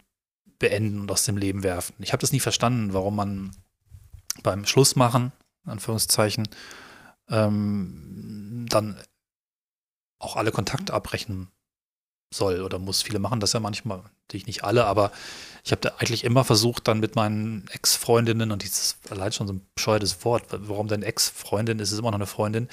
Beenden und aus dem Leben werfen. Ich habe das nie verstanden, warum man beim Schlussmachen, in Anführungszeichen, ähm, dann auch alle Kontakte abbrechen soll oder muss. Viele machen das ja manchmal, natürlich nicht alle, aber ich habe da eigentlich immer versucht, dann mit meinen Ex-Freundinnen, und dieses allein schon so ein bescheuertes Wort, warum denn Ex-Freundin, ist es immer noch eine Freundin,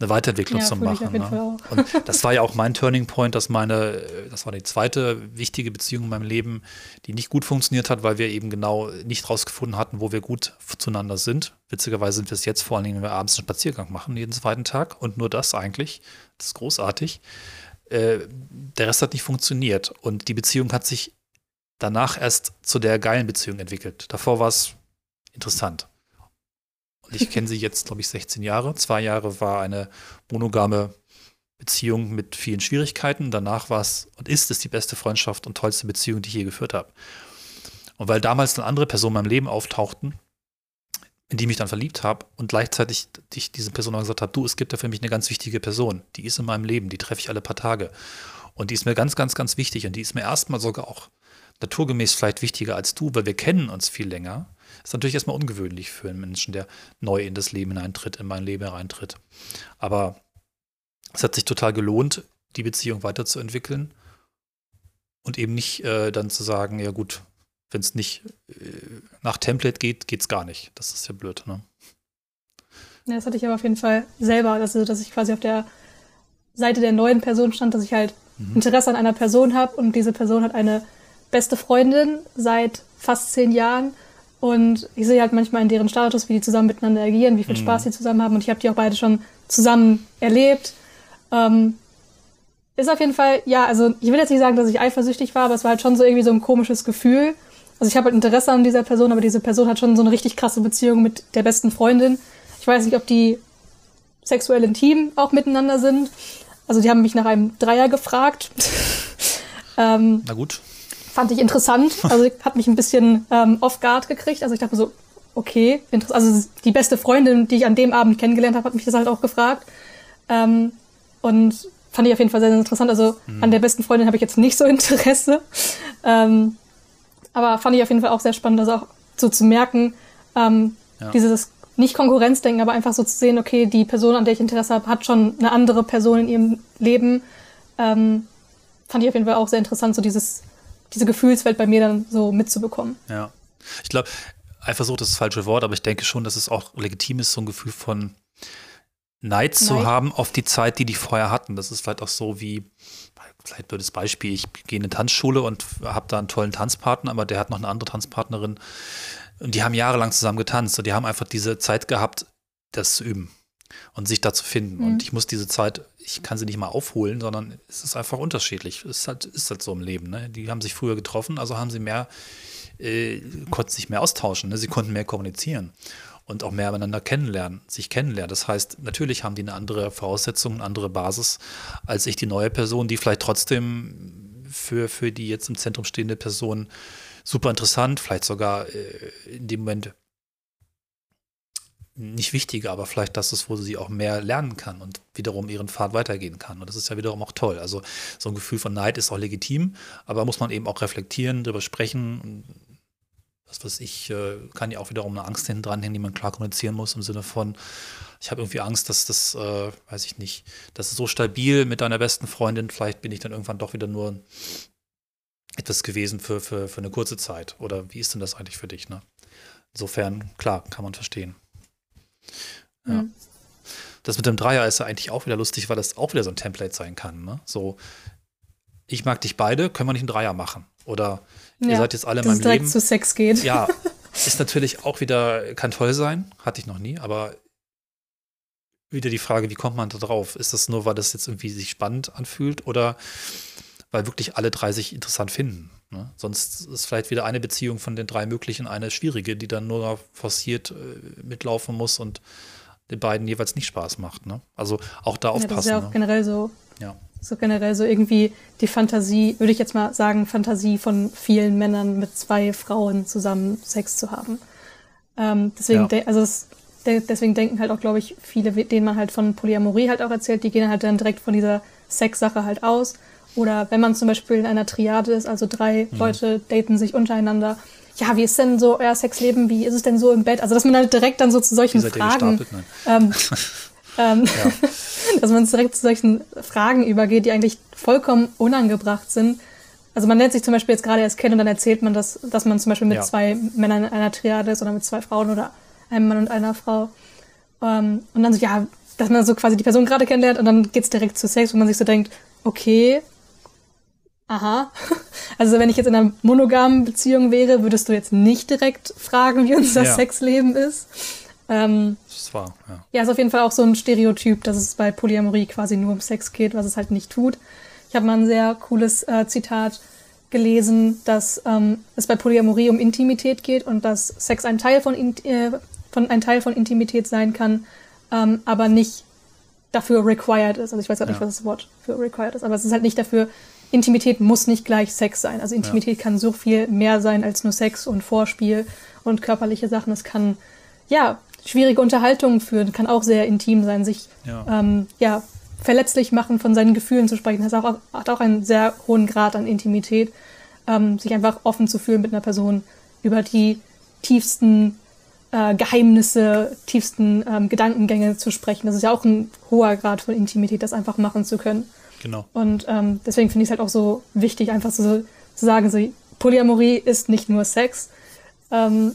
eine Weiterentwicklung ja, zu machen. Ne? Und das war ja auch mein Turning Point, dass meine, das war die zweite wichtige Beziehung in meinem Leben, die nicht gut funktioniert hat, weil wir eben genau nicht rausgefunden hatten, wo wir gut zueinander sind. Witzigerweise sind wir es jetzt vor allen Dingen, wenn wir abends einen Spaziergang machen, jeden zweiten Tag und nur das eigentlich. Das ist großartig. Äh, der Rest hat nicht funktioniert und die Beziehung hat sich danach erst zu der geilen Beziehung entwickelt. Davor war es interessant. Und ich kenne sie jetzt, glaube ich, 16 Jahre. Zwei Jahre war eine monogame Beziehung mit vielen Schwierigkeiten. Danach war es und ist es die beste Freundschaft und tollste Beziehung, die ich je geführt habe. Und weil damals dann andere Personen in meinem Leben auftauchten, in die ich mich dann verliebt habe und gleichzeitig ich diese Person gesagt habe, du, es gibt da für mich eine ganz wichtige Person, die ist in meinem Leben, die treffe ich alle paar Tage. Und die ist mir ganz, ganz, ganz wichtig und die ist mir erstmal sogar auch naturgemäß vielleicht wichtiger als du, weil wir kennen uns viel länger. Ist natürlich erstmal ungewöhnlich für einen Menschen, der neu in das Leben hineintritt, in mein Leben hereintritt. Aber es hat sich total gelohnt, die Beziehung weiterzuentwickeln und eben nicht äh, dann zu sagen, ja gut, wenn es nicht äh, nach Template geht, geht es gar nicht. Das ist ja blöd, ne? Ja, das hatte ich aber auf jeden Fall selber, also dass ich quasi auf der Seite der neuen Person stand, dass ich halt mhm. Interesse an einer Person habe und diese Person hat eine beste Freundin seit fast zehn Jahren. Und ich sehe halt manchmal in deren Status, wie die zusammen miteinander agieren, wie viel mhm. Spaß sie zusammen haben. Und ich habe die auch beide schon zusammen erlebt. Ähm, ist auf jeden Fall, ja, also ich will jetzt nicht sagen, dass ich eifersüchtig war, aber es war halt schon so irgendwie so ein komisches Gefühl. Also ich habe halt Interesse an dieser Person, aber diese Person hat schon so eine richtig krasse Beziehung mit der besten Freundin. Ich weiß nicht, ob die sexuell intim auch miteinander sind. Also die haben mich nach einem Dreier gefragt. [LAUGHS] ähm, Na gut fand ich interessant. [LAUGHS] Also hat mich ein bisschen ähm, off guard gekriegt. Also ich dachte so, okay, also die beste Freundin, die ich an dem Abend kennengelernt habe, hat mich das halt auch gefragt. Ähm, und fand ich auf jeden Fall sehr, sehr interessant. Also mhm. an der besten Freundin habe ich jetzt nicht so [LAUGHS] Interesse. Ähm, aber fand ich auf jeden Fall auch sehr spannend, also auch so zu merken, ähm, ja. dieses nicht Konkurrenzdenken, aber einfach so zu sehen, okay, die Person, an der ich Interesse habe, hat schon eine andere Person in ihrem Leben. Ähm, fand ich auf jeden Fall auch sehr interessant, so dieses diese Gefühlswelt bei mir dann so mitzubekommen. Ja. Ich glaube, Eifersucht ist das falsche Wort, aber ich denke schon, dass es auch legitim ist, so ein Gefühl von Neid zu haben auf die Zeit, die die vorher hatten. Das ist vielleicht auch so wie, vielleicht blödes Beispiel, ich gehe in eine Tanzschule und habe da einen tollen Tanzpartner, aber der hat noch eine andere Tanzpartnerin. Und die haben jahrelang zusammen getanzt und die haben einfach diese Zeit gehabt, das zu üben und sich da zu finden. Mhm. Und ich muss diese Zeit, ich kann sie nicht mal aufholen, sondern es ist einfach unterschiedlich. Es ist halt, ist halt so im Leben. Ne? Die haben sich früher getroffen, also haben sie mehr, äh, konnten sich mehr austauschen, ne? sie konnten mehr kommunizieren und auch mehr miteinander kennenlernen, sich kennenlernen. Das heißt, natürlich haben die eine andere Voraussetzung, eine andere Basis als ich, die neue Person, die vielleicht trotzdem für, für die jetzt im Zentrum stehende Person super interessant, vielleicht sogar äh, in dem Moment nicht wichtiger, aber vielleicht das ist, wo sie auch mehr lernen kann und wiederum ihren Pfad weitergehen kann. Und das ist ja wiederum auch toll. Also so ein Gefühl von Neid ist auch legitim, aber muss man eben auch reflektieren, darüber sprechen. Was weiß ich, äh, kann ja auch wiederum eine Angst hinten dranhängen, die man klar kommunizieren muss im Sinne von, ich habe irgendwie Angst, dass das, äh, weiß ich nicht, das ist so stabil mit deiner besten Freundin, vielleicht bin ich dann irgendwann doch wieder nur etwas gewesen für, für, für eine kurze Zeit. Oder wie ist denn das eigentlich für dich? Ne? Insofern, klar, kann man verstehen. Ja. Mhm. Das mit dem Dreier ist ja eigentlich auch wieder lustig, weil das auch wieder so ein Template sein kann. Ne? So, ich mag dich beide, können wir nicht einen Dreier machen? Oder ja, ihr seid jetzt alle in meinem Leben. zu Sex geht. Ja, [LAUGHS] ist natürlich auch wieder, kann toll sein, hatte ich noch nie, aber wieder die Frage, wie kommt man da drauf? Ist das nur, weil das jetzt irgendwie sich spannend anfühlt oder weil wirklich alle drei sich interessant finden? Ne? Sonst ist vielleicht wieder eine Beziehung von den drei möglichen eine schwierige, die dann nur forciert äh, mitlaufen muss und den beiden jeweils nicht Spaß macht. Ne? Also auch da aufpassen. Ja, das ist ja auch ne? generell so. Ja. So generell so irgendwie die Fantasie, würde ich jetzt mal sagen, Fantasie von vielen Männern mit zwei Frauen zusammen Sex zu haben. Ähm, deswegen, ja. also es, deswegen denken halt auch, glaube ich, viele, denen man halt von Polyamorie halt auch erzählt, die gehen halt dann direkt von dieser Sexsache halt aus oder wenn man zum Beispiel in einer Triade ist, also drei mhm. Leute daten sich untereinander. Ja, wie ist denn so euer Sexleben? Wie ist es denn so im Bett? Also, dass man halt direkt dann so zu solchen Fragen, ähm, [LAUGHS] ähm, ja. [LAUGHS] dass man direkt zu solchen Fragen übergeht, die eigentlich vollkommen unangebracht sind. Also man nennt sich zum Beispiel jetzt gerade erst kennen und dann erzählt man das, dass man zum Beispiel mit ja. zwei Männern in einer Triade ist oder mit zwei Frauen oder einem Mann und einer Frau. Ähm, und dann so, ja, dass man so quasi die Person gerade kennenlernt und dann geht's direkt zu Sex, wo man sich so denkt, okay, aha. [LAUGHS] Also wenn ich jetzt in einer monogamen Beziehung wäre, würdest du jetzt nicht direkt fragen, wie unser ja. Sexleben ist. Ähm, das war, ja. Ja, ist auf jeden Fall auch so ein Stereotyp, dass es bei Polyamorie quasi nur um Sex geht, was es halt nicht tut. Ich habe mal ein sehr cooles äh, Zitat gelesen, dass ähm, es bei Polyamorie um Intimität geht und dass Sex ein Teil von, äh, von ein Teil von Intimität sein kann, ähm, aber nicht dafür required ist. Also ich weiß gar nicht, ja. was das Wort für required ist, aber es ist halt nicht dafür Intimität muss nicht gleich Sex sein. Also Intimität ja. kann so viel mehr sein als nur Sex und Vorspiel und körperliche Sachen. Es kann, ja, schwierige Unterhaltungen führen, kann auch sehr intim sein, sich, ja, ähm, ja verletzlich machen, von seinen Gefühlen zu sprechen. Das auch, hat auch einen sehr hohen Grad an Intimität, ähm, sich einfach offen zu fühlen mit einer Person über die tiefsten äh, Geheimnisse, tiefsten ähm, Gedankengänge zu sprechen. Das ist ja auch ein hoher Grad von Intimität, das einfach machen zu können. Genau. Und ähm, deswegen finde ich es halt auch so wichtig, einfach so zu sagen, so Polyamorie ist nicht nur Sex. Ähm,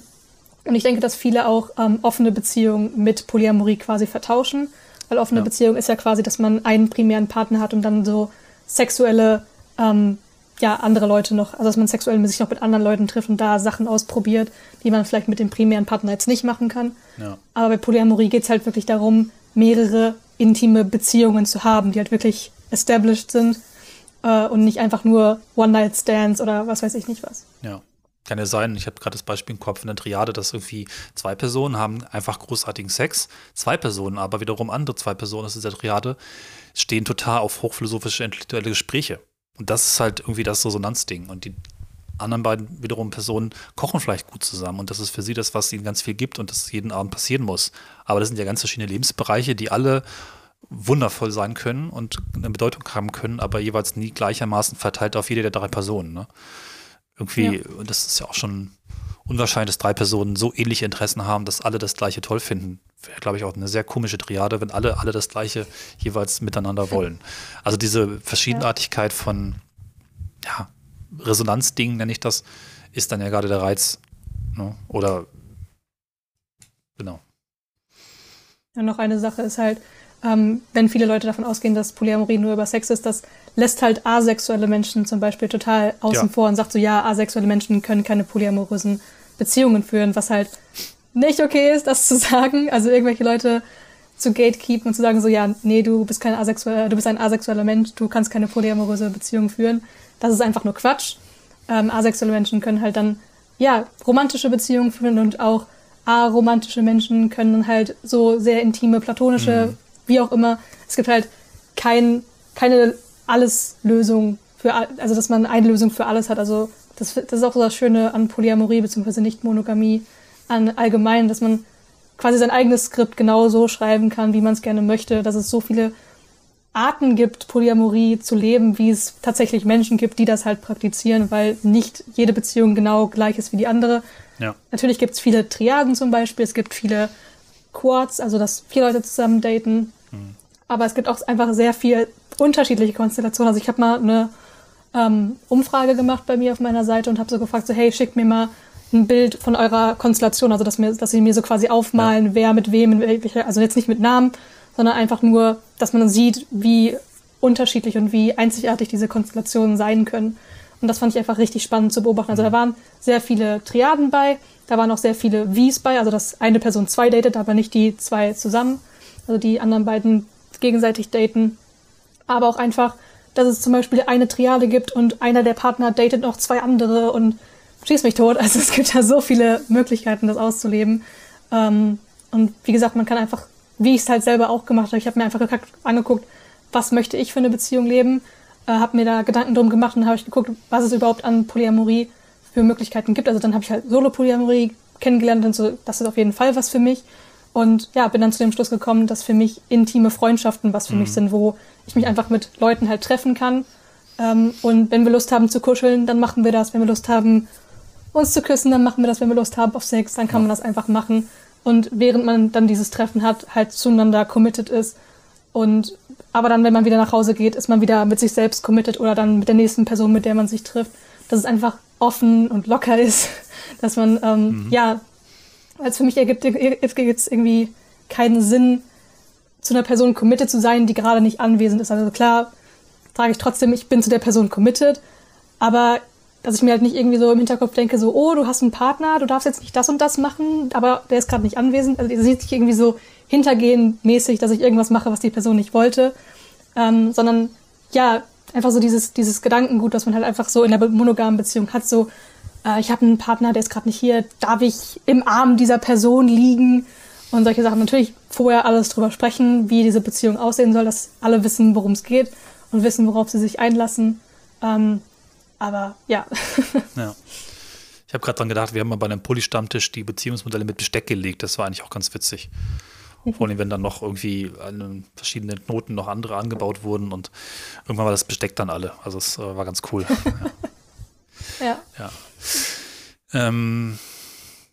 und ich denke, dass viele auch ähm, offene Beziehungen mit Polyamorie quasi vertauschen. Weil offene ja. Beziehung ist ja quasi, dass man einen primären Partner hat und dann so sexuelle, ähm, ja, andere Leute noch, also dass man sexuell sich noch mit anderen Leuten trifft und da Sachen ausprobiert, die man vielleicht mit dem primären Partner jetzt nicht machen kann. Ja. Aber bei Polyamorie geht es halt wirklich darum, mehrere intime Beziehungen zu haben, die halt wirklich established sind äh, und nicht einfach nur One-Night-Stands oder was weiß ich nicht was. Ja. Kann ja sein, ich habe gerade das Beispiel im Kopf in der Triade, dass irgendwie zwei Personen haben einfach großartigen Sex, zwei Personen, aber wiederum andere zwei Personen aus dieser Triade stehen total auf hochphilosophische, intellektuelle Gespräche. Und das ist halt irgendwie das Resonanzding. Und die anderen beiden wiederum Personen kochen vielleicht gut zusammen. Und das ist für sie das, was ihnen ganz viel gibt und das jeden Abend passieren muss. Aber das sind ja ganz verschiedene Lebensbereiche, die alle wundervoll sein können und eine Bedeutung haben können, aber jeweils nie gleichermaßen verteilt auf jede der drei Personen. Ne? Irgendwie, ja. das ist ja auch schon unwahrscheinlich, dass drei Personen so ähnliche Interessen haben, dass alle das Gleiche toll finden. Wäre, glaube ich, auch eine sehr komische Triade, wenn alle, alle das Gleiche jeweils miteinander wollen. Also diese Verschiedenartigkeit von ja, Resonanzdingen, nenne ich das, ist dann ja gerade der Reiz. Ne? Oder genau. Ja, noch eine Sache ist halt, ähm, wenn viele Leute davon ausgehen, dass Polyamorie nur über Sex ist, das lässt halt asexuelle Menschen zum Beispiel total außen ja. vor und sagt so, ja, asexuelle Menschen können keine polyamorösen Beziehungen führen, was halt nicht okay ist, das zu [LAUGHS] sagen. Also irgendwelche Leute zu gatekeepen und zu sagen so, ja, nee, du bist kein asexueller, du bist ein asexueller Mensch, du kannst keine polyamoröse Beziehung führen. Das ist einfach nur Quatsch. Ähm, asexuelle Menschen können halt dann, ja, romantische Beziehungen führen und auch aromantische Menschen können halt so sehr intime, platonische, mhm. Wie auch immer. Es gibt halt kein, keine Alles-Lösung für, also dass man eine Lösung für alles hat. Also das, das ist auch so das Schöne an Polyamorie bzw. Nicht-Monogamie an allgemein, dass man quasi sein eigenes Skript genau so schreiben kann, wie man es gerne möchte, dass es so viele Arten gibt, Polyamorie zu leben, wie es tatsächlich Menschen gibt, die das halt praktizieren, weil nicht jede Beziehung genau gleich ist wie die andere. Ja. Natürlich gibt es viele Triaden zum Beispiel, es gibt viele Quads, also dass vier Leute zusammen daten. Mhm. Aber es gibt auch einfach sehr viel unterschiedliche Konstellationen. Also ich habe mal eine ähm, Umfrage gemacht bei mir auf meiner Seite und habe so gefragt, so hey, schickt mir mal ein Bild von eurer Konstellation, also dass, mir, dass sie mir so quasi aufmalen, ja. wer mit wem, welcher, also jetzt nicht mit Namen, sondern einfach nur, dass man sieht, wie unterschiedlich und wie einzigartig diese Konstellationen sein können. Und das fand ich einfach richtig spannend zu beobachten. Also da mhm. waren sehr viele Triaden bei, da waren auch sehr viele Vs bei, also dass eine Person zwei datet, aber nicht die zwei zusammen, also die anderen beiden gegenseitig daten. Aber auch einfach, dass es zum Beispiel eine Triade gibt und einer der Partner datet noch zwei andere und schieß mich tot. [LAUGHS] Also es gibt ja so viele Möglichkeiten, das auszuleben. Ähm, und wie gesagt, man kann einfach, wie ich es halt selber auch gemacht habe, ich habe mir einfach angeguckt, was möchte ich für eine Beziehung leben, äh, habe mir da Gedanken drum gemacht und habe ich geguckt, was es überhaupt an Polyamorie für Möglichkeiten gibt. Also dann habe ich halt Solo-Polyamorie kennengelernt und so, das ist auf jeden Fall was für mich. Und ja, bin dann zu dem Schluss gekommen, dass für mich intime Freundschaften was für mhm. mich sind, wo ich mich einfach mit Leuten halt treffen kann. Ähm, und wenn wir Lust haben zu kuscheln, dann machen wir das. Wenn wir Lust haben, uns zu küssen, dann machen wir das, wenn wir Lust haben auf Sex, dann kann ja. man das einfach machen. Und während man dann dieses Treffen hat, halt zueinander committed ist. Und aber dann, wenn man wieder nach Hause geht, ist man wieder mit sich selbst committed oder dann mit der nächsten Person, mit der man sich trifft. Dass es einfach offen und locker ist. [LAUGHS] Dass man, ähm, mhm. ja, als für mich ergibt es irgendwie keinen Sinn, zu einer Person committed zu sein, die gerade nicht anwesend ist. Also klar, sage ich trotzdem, ich bin zu der Person committed, aber dass ich mir halt nicht irgendwie so im Hinterkopf denke, so, oh, du hast einen Partner, du darfst jetzt nicht das und das machen, aber der ist gerade nicht anwesend. Also ihr seht nicht irgendwie so hintergehen mäßig, dass ich irgendwas mache, was die Person nicht wollte, ähm, sondern ja, einfach so dieses, dieses Gedankengut, was man halt einfach so in der monogamen Beziehung hat, so, äh, ich habe einen Partner, der ist gerade nicht hier, darf ich im Arm dieser Person liegen? Und solche Sachen. Natürlich vorher alles drüber sprechen, wie diese Beziehung aussehen soll, dass alle wissen, worum es geht und wissen, worauf sie sich einlassen. Ähm, aber ja. [LAUGHS] ja. Ich habe gerade dran gedacht, wir haben mal bei einem Polystammtisch die Beziehungsmodelle mit Besteck gelegt. Das war eigentlich auch ganz witzig. Vor allem, wenn dann noch irgendwie an verschiedenen Knoten noch andere angebaut wurden und irgendwann war das Besteck dann alle. Also es äh, war ganz cool. [LAUGHS] ja. ja. ja. Ähm,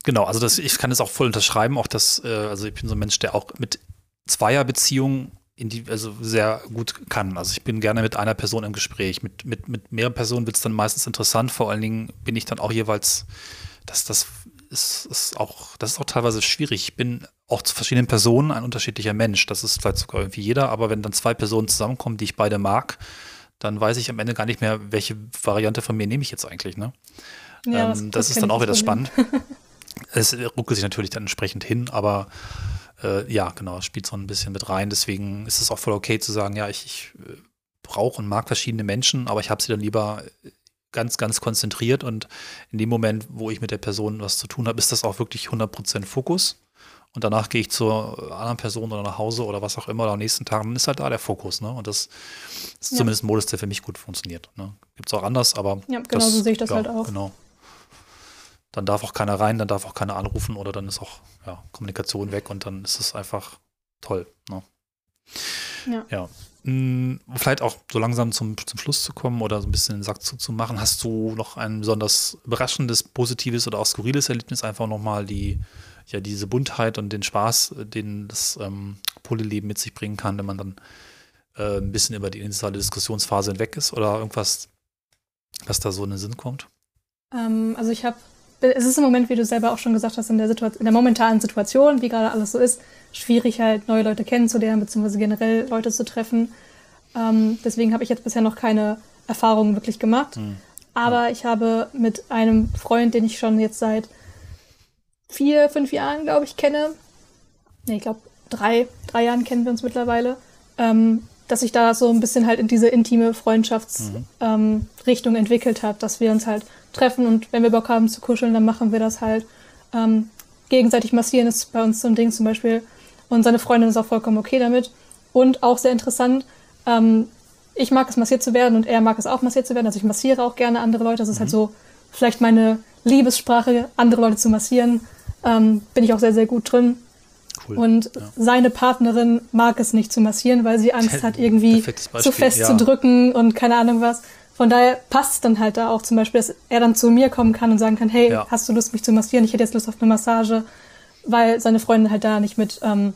genau, also das, ich kann es auch voll unterschreiben, auch dass, äh, also ich bin so ein Mensch, der auch mit Zweierbeziehungen die, also sehr gut kann. Also ich bin gerne mit einer Person im Gespräch. Mit, mit, mit mehreren Personen wird es dann meistens interessant. Vor allen Dingen bin ich dann auch jeweils, das, das ist, ist auch, das ist auch teilweise schwierig. Ich bin auch zu verschiedenen Personen ein unterschiedlicher Mensch. Das ist vielleicht sogar irgendwie jeder, aber wenn dann zwei Personen zusammenkommen, die ich beide mag, dann weiß ich am Ende gar nicht mehr, welche Variante von mir nehme ich jetzt eigentlich. Ne? Ja, ähm, das, das ist dann auch wieder spannend. [LAUGHS] es ruckelt sich natürlich dann entsprechend hin, aber äh, ja, genau, spielt so ein bisschen mit rein. Deswegen ist es auch voll okay zu sagen, ja, ich, ich äh, brauche und mag verschiedene Menschen, aber ich habe sie dann lieber ganz, ganz konzentriert und in dem Moment, wo ich mit der Person was zu tun habe, ist das auch wirklich 100% Fokus. Und danach gehe ich zur anderen Person oder nach Hause oder was auch immer oder am nächsten Tag, dann ist halt da der Fokus. Ne? Und das ist ja. zumindest ein Modus, der für mich gut funktioniert. Ne? Gibt es auch anders, aber. Ja, genau das, so sehe ich das ja, halt auch. Genau dann darf auch keiner rein, dann darf auch keiner anrufen oder dann ist auch ja, Kommunikation weg und dann ist es einfach toll. Ne? Ja. ja. Hm, vielleicht auch so langsam zum, zum Schluss zu kommen oder so ein bisschen den Sack zuzumachen. Hast du noch ein besonders überraschendes, positives oder auch skurriles Erlebnis? Einfach nochmal die, ja, diese Buntheit und den Spaß, den das ähm, Polyleben mit sich bringen kann, wenn man dann äh, ein bisschen über die initiale Diskussionsphase hinweg ist oder irgendwas, was da so in den Sinn kommt? Ähm, also ich habe es ist im Moment, wie du selber auch schon gesagt hast, in der, Situation, in der momentanen Situation, wie gerade alles so ist, schwierig halt neue Leute kennenzulernen, beziehungsweise generell Leute zu treffen. Ähm, deswegen habe ich jetzt bisher noch keine Erfahrungen wirklich gemacht. Mhm. Aber ich habe mit einem Freund, den ich schon jetzt seit vier, fünf Jahren, glaube ich, kenne, nee, ich glaube drei, drei Jahren kennen wir uns mittlerweile, ähm, dass sich da so ein bisschen halt in diese intime Freundschaftsrichtung mhm. ähm, entwickelt hat, dass wir uns halt treffen und wenn wir Bock haben zu kuscheln, dann machen wir das halt. Ähm, gegenseitig massieren ist bei uns so ein Ding zum Beispiel. Und seine Freundin ist auch vollkommen okay damit. Und auch sehr interessant, ähm, ich mag es massiert zu werden und er mag es auch massiert zu werden. Also ich massiere auch gerne andere Leute. Das ist halt mhm. halt so vielleicht meine Liebessprache, andere Leute zu massieren. Ähm, bin ich auch sehr, sehr gut drin. Cool. Und ja. seine Partnerin mag es nicht zu massieren, weil sie Angst hat, irgendwie zu fest ja. zu drücken und keine Ahnung was. Von daher passt es dann halt da auch zum Beispiel, dass er dann zu mir kommen kann und sagen kann, hey, ja. hast du Lust, mich zu massieren? Ich hätte jetzt Lust auf eine Massage, weil seine Freundin halt da nicht mit ähm,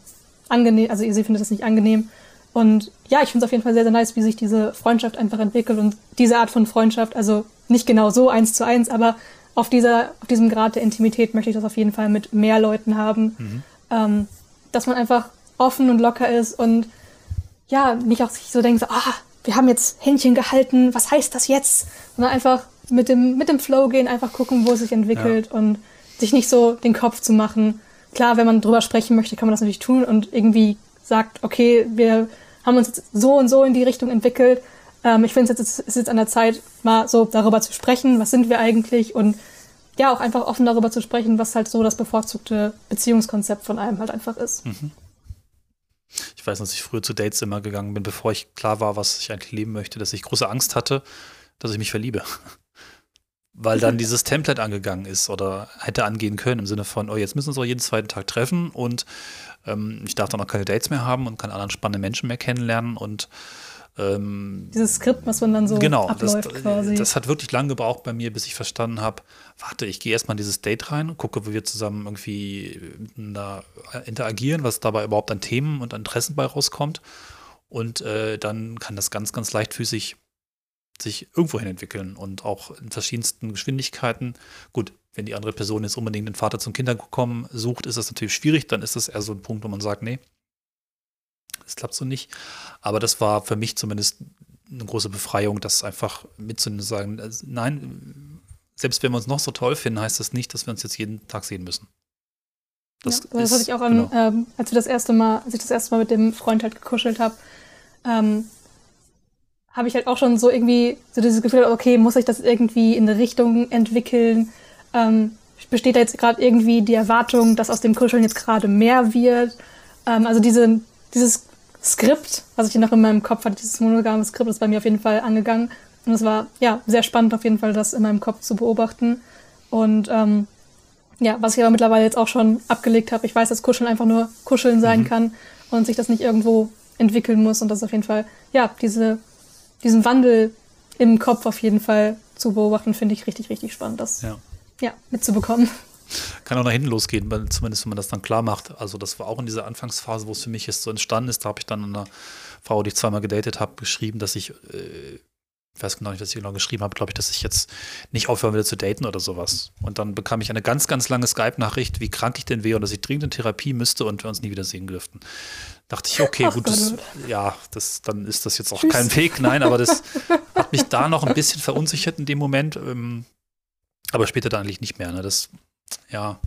angenehm, also sie findet das nicht angenehm. Und ja, ich finde es auf jeden Fall sehr, sehr nice, wie sich diese Freundschaft einfach entwickelt und diese Art von Freundschaft, also nicht genau so eins zu eins, aber auf dieser, auf diesem Grad der Intimität möchte ich das auf jeden Fall mit mehr Leuten haben. Mhm ähm, dass man einfach offen und locker ist und ja, nicht auch sich so denkt, so, ah, wir haben jetzt Händchen gehalten, was heißt das jetzt? Sondern einfach mit dem, mit dem Flow gehen, einfach gucken, wo es sich entwickelt ja. und sich nicht so den Kopf zu machen. Klar, wenn man drüber sprechen möchte, kann man das natürlich tun und irgendwie sagt, okay, wir haben uns jetzt so und so in die Richtung entwickelt. Ähm, ich finde, es ist jetzt, jetzt an der Zeit, mal so darüber zu sprechen, was sind wir eigentlich und ja, auch einfach offen darüber zu sprechen, was halt so das bevorzugte Beziehungskonzept von einem halt einfach ist. Mhm. Ich weiß, dass ich früher zu Dates immer gegangen bin, bevor ich klar war, was ich eigentlich leben möchte, dass ich große Angst hatte, dass ich mich verliebe. [LAUGHS] Weil dann [LAUGHS] dieses Template angegangen ist oder hätte angehen können im Sinne von, oh, jetzt müssen wir uns auch jeden zweiten Tag treffen und ähm, ich darf dann auch keine Dates mehr haben und keine anderen spannenden Menschen mehr kennenlernen und ähm, Dieses Skript, was man dann so genau, abläuft das, quasi. Das hat wirklich lange gebraucht bei mir, bis ich verstanden habe, warte, ich gehe erstmal in dieses Date rein, gucke, wie wir zusammen irgendwie miteinander interagieren, was dabei überhaupt an Themen und an Interessen bei rauskommt. Und äh, dann kann das ganz, ganz leichtfüßig sich irgendwohin entwickeln und auch in verschiedensten Geschwindigkeiten. Gut, wenn die andere Person jetzt unbedingt den Vater zum Kinderkommen sucht, ist das natürlich schwierig. Dann ist das eher so ein Punkt, wo man sagt, nee, das klappt so nicht. Aber das war für mich zumindest eine große Befreiung, das einfach mitzunehmen, sagen, also nein, selbst wenn wir uns noch so toll finden, heißt das nicht, dass wir uns jetzt jeden Tag sehen müssen. Das, ja, das hatte ich auch an, genau. ähm, als wir das erste Mal, als ich das erste Mal mit dem Freund halt gekuschelt habe, ähm, habe ich halt auch schon so irgendwie so dieses Gefühl, okay, muss ich das irgendwie in eine Richtung entwickeln? Ähm, besteht da jetzt gerade irgendwie die Erwartung, dass aus dem Kuscheln jetzt gerade mehr wird? Ähm, also diese, dieses Skript, was ich noch in meinem Kopf hatte, dieses monogame Skript, ist bei mir auf jeden Fall angegangen. Und es war ja sehr spannend auf jeden Fall, das in meinem Kopf zu beobachten. Und ähm, ja, was ich aber mittlerweile jetzt auch schon abgelegt habe, ich weiß, dass Kuscheln einfach nur Kuscheln sein mhm. kann und sich das nicht irgendwo entwickeln muss. Und das auf jeden Fall, ja, diese, diesen Wandel im Kopf auf jeden Fall zu beobachten, finde ich richtig, richtig spannend, das ja. ja mitzubekommen. Kann auch nach hinten losgehen, zumindest wenn man das dann klar macht. Also das war auch in dieser Anfangsphase, wo es für mich jetzt so entstanden ist. Da habe ich dann einer Frau, die ich zweimal gedatet habe, geschrieben, dass ich, äh, ich weiß genau nicht, dass ich genau geschrieben habe, glaube ich, dass ich jetzt nicht aufhören will zu daten oder sowas. Und dann bekam ich eine ganz, ganz lange Skype-Nachricht, wie krank ich denn wäre und dass ich dringend in Therapie müsste und wir uns nie wieder sehen dürften. Dachte ich, okay, Ach, gut, das, ja, das, dann ist das jetzt auch Tschüss. kein Weg. Nein, aber das hat mich da noch ein bisschen verunsichert in dem Moment. Ähm, aber später dann eigentlich nicht mehr. Ne? Das ja,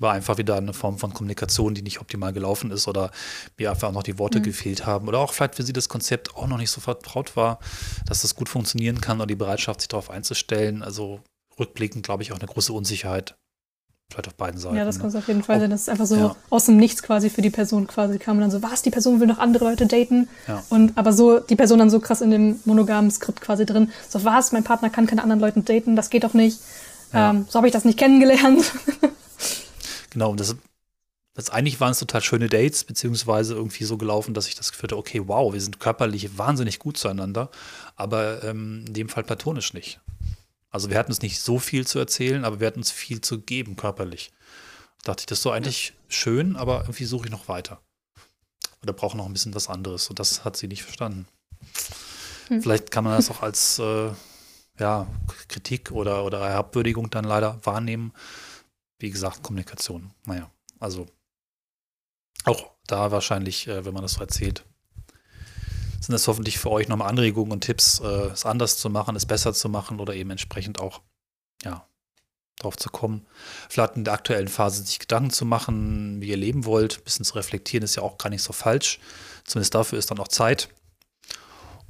war einfach wieder eine Form von Kommunikation, die nicht optimal gelaufen ist oder mir einfach noch die Worte mhm. gefehlt haben oder auch vielleicht für sie das Konzept auch noch nicht so vertraut war, dass das gut funktionieren kann oder die Bereitschaft, sich darauf einzustellen. Also rückblickend, glaube ich, auch eine große Unsicherheit. Vielleicht auf beiden Seiten. Ja, das ne? kann es auf jeden Fall sein. Das ist einfach so ja. aus dem Nichts quasi für die Person quasi kam und dann so, was, die Person will noch andere Leute daten. Ja. Und aber so, die Person dann so krass in dem monogamen Skript quasi drin. So, was, mein Partner kann keine anderen Leute daten, das geht doch nicht. Ja. Ähm, so habe ich das nicht kennengelernt. [LAUGHS] genau, und das, das eigentlich waren es total schöne Dates, beziehungsweise irgendwie so gelaufen, dass ich das Gefühl hatte, okay, wow, wir sind körperlich wahnsinnig gut zueinander, aber ähm, in dem Fall platonisch nicht. Also wir hatten uns nicht so viel zu erzählen, aber wir hatten uns viel zu geben, körperlich. Da dachte ich, das ist so eigentlich schön, aber irgendwie suche ich noch weiter. Oder brauche noch ein bisschen was anderes. Und das hat sie nicht verstanden. Hm. Vielleicht kann man das auch als äh, ja, Kritik oder, oder Herabwürdigung dann leider wahrnehmen. Wie gesagt, Kommunikation. Naja, also auch da wahrscheinlich, äh, wenn man das so erzählt, sind das hoffentlich für euch nochmal Anregungen und Tipps, äh, es anders zu machen, es besser zu machen oder eben entsprechend auch, ja, drauf zu kommen. Vielleicht in der aktuellen Phase sich Gedanken zu machen, wie ihr leben wollt. Ein bisschen zu reflektieren ist ja auch gar nicht so falsch. Zumindest dafür ist dann auch Zeit.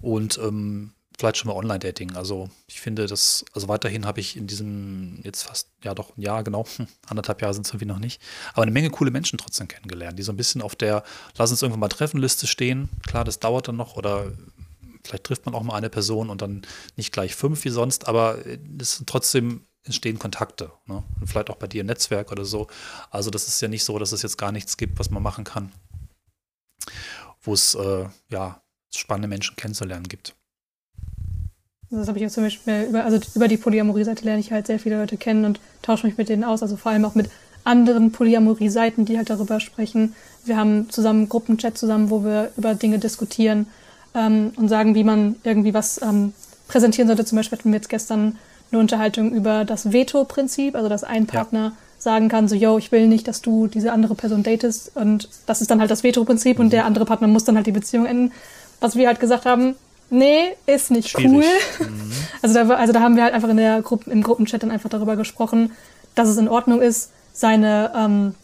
Und ähm, vielleicht schon mal Online-Dating. Also ich finde das, also weiterhin habe ich in diesem jetzt fast, ja doch ein Jahr genau, anderthalb Jahre sind es irgendwie noch nicht, aber eine Menge coole Menschen trotzdem kennengelernt, die so ein bisschen auf der Lass uns irgendwann mal Treffenliste stehen. Klar, das dauert dann noch oder vielleicht trifft man auch mal eine Person und dann nicht gleich fünf wie sonst, aber es trotzdem entstehen Kontakte. Ne? Und vielleicht auch bei dir im Netzwerk oder so. Also das ist ja nicht so, dass es jetzt gar nichts gibt, was man machen kann, wo es äh, ja spannende Menschen kennenzulernen gibt. Das habe ich jetzt zum Beispiel über, also über die Polyamorie-Seite lerne ich halt sehr viele Leute kennen und tausche mich mit denen aus, also vor allem auch mit anderen Polyamorie-Seiten, die halt darüber sprechen. Wir haben zusammen Gruppenchat zusammen, wo wir über Dinge diskutieren ähm, und sagen, wie man irgendwie was ähm, präsentieren sollte. Zum Beispiel hatten wir jetzt gestern eine Unterhaltung über das Veto-Prinzip, also dass ein Partner ja. sagen kann, so, yo, ich will nicht, dass du diese andere Person datest und das ist dann halt das Veto-Prinzip mhm. und der andere Partner muss dann halt die Beziehung enden. Was wir halt gesagt haben, nee, ist nicht Schwierig. cool. Mhm. [LAUGHS] Also, da, also da haben wir halt einfach in der Gruppe, im Gruppenchat dann einfach darüber gesprochen, dass es in Ordnung ist, seine, ähm,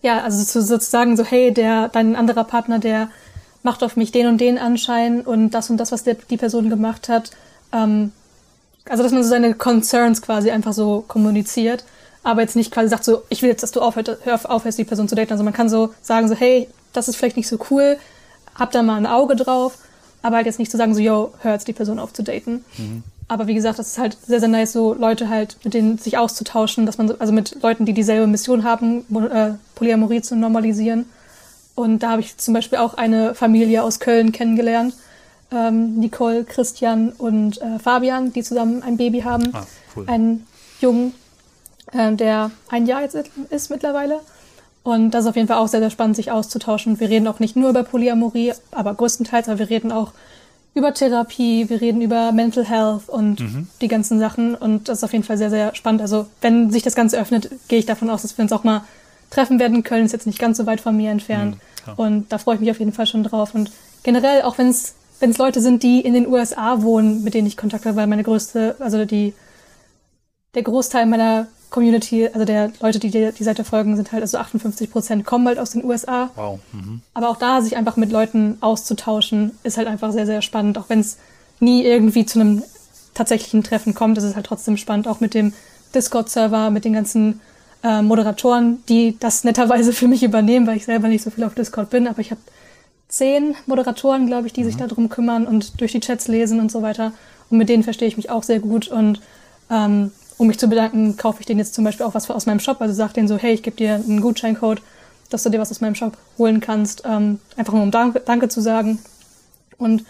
ja, also sozusagen so, hey, der, dein anderer Partner, der macht auf mich den und den Anschein und das und das, was der, die Person gemacht hat. Ähm, also, dass man so seine Concerns quasi einfach so kommuniziert, aber jetzt nicht quasi sagt so, ich will jetzt, dass du aufhörst, hör aufhörst, die Person zu daten. Also man kann so sagen so, hey, das ist vielleicht nicht so cool, hab da mal ein Auge drauf aber halt jetzt nicht zu sagen, so, yo, hör jetzt die Person auf zu daten. Mhm. Aber wie gesagt, das ist halt sehr, sehr nice, so Leute halt, mit denen sich auszutauschen, dass man, so, also mit Leuten, die dieselbe Mission haben, äh, Polyamorie zu normalisieren. Und da habe ich zum Beispiel auch eine Familie aus Köln kennengelernt. Ähm, Nicole, Christian und äh, Fabian, die zusammen ein Baby haben. Ah, cool. Einen Jungen, äh, der ein Jahr jetzt ist mittlerweile. Und das ist auf jeden Fall auch sehr, sehr spannend, sich auszutauschen. Wir reden auch nicht nur über Polyamorie, aber größtenteils, aber wir reden auch über Therapie, wir reden über Mental Health und mhm. die ganzen Sachen. Und das ist auf jeden Fall sehr, sehr spannend. Also wenn sich das Ganze öffnet, gehe ich davon aus, dass wir uns auch mal treffen werden. Köln ist jetzt nicht ganz so weit von mir entfernt. Mhm, und da freue ich mich auf jeden Fall schon drauf. Und generell, auch wenn es wenn es Leute sind, die in den USA wohnen, mit denen ich Kontakt habe, weil meine größte, also die, der Großteil meiner Community, also der Leute, die die, die Seite folgen, sind halt also 58 Prozent kommen halt aus den USA. Wow. Mhm. Aber auch da sich einfach mit Leuten auszutauschen, ist halt einfach sehr, sehr spannend. Auch wenn es nie irgendwie zu einem tatsächlichen Treffen kommt, ist es halt trotzdem spannend. Auch mit dem Discord-Server, mit den ganzen äh, Moderatoren, die das netterweise [LAUGHS] für mich übernehmen, weil ich selber nicht so viel auf Discord bin. Aber ich habe zehn Moderatoren, glaube ich, die mhm. sich darum kümmern und durch die Chats lesen und so weiter. Und mit denen verstehe ich mich auch sehr gut und ähm, um mich zu bedanken, kaufe ich denen jetzt zum Beispiel auch was aus meinem Shop. Also sag denen so, hey, ich gebe dir einen Gutscheincode, dass du dir was aus meinem Shop holen kannst. Ähm, einfach nur um Danke, Danke zu sagen. Und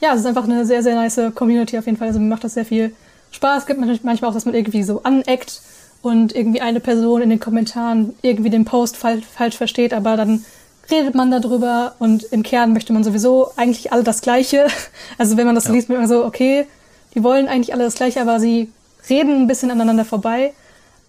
ja, es ist einfach eine sehr, sehr nice Community auf jeden Fall. Also mir macht das sehr viel Spaß. Es gibt natürlich manchmal auch, dass man irgendwie so aneckt und irgendwie eine Person in den Kommentaren irgendwie den Post falsch, falsch versteht, aber dann redet man darüber und im Kern möchte man sowieso eigentlich alle das Gleiche. [LAUGHS] Also wenn man das ja. liest, wird man so, okay, die wollen eigentlich alle das Gleiche, aber sie reden ein bisschen aneinander vorbei.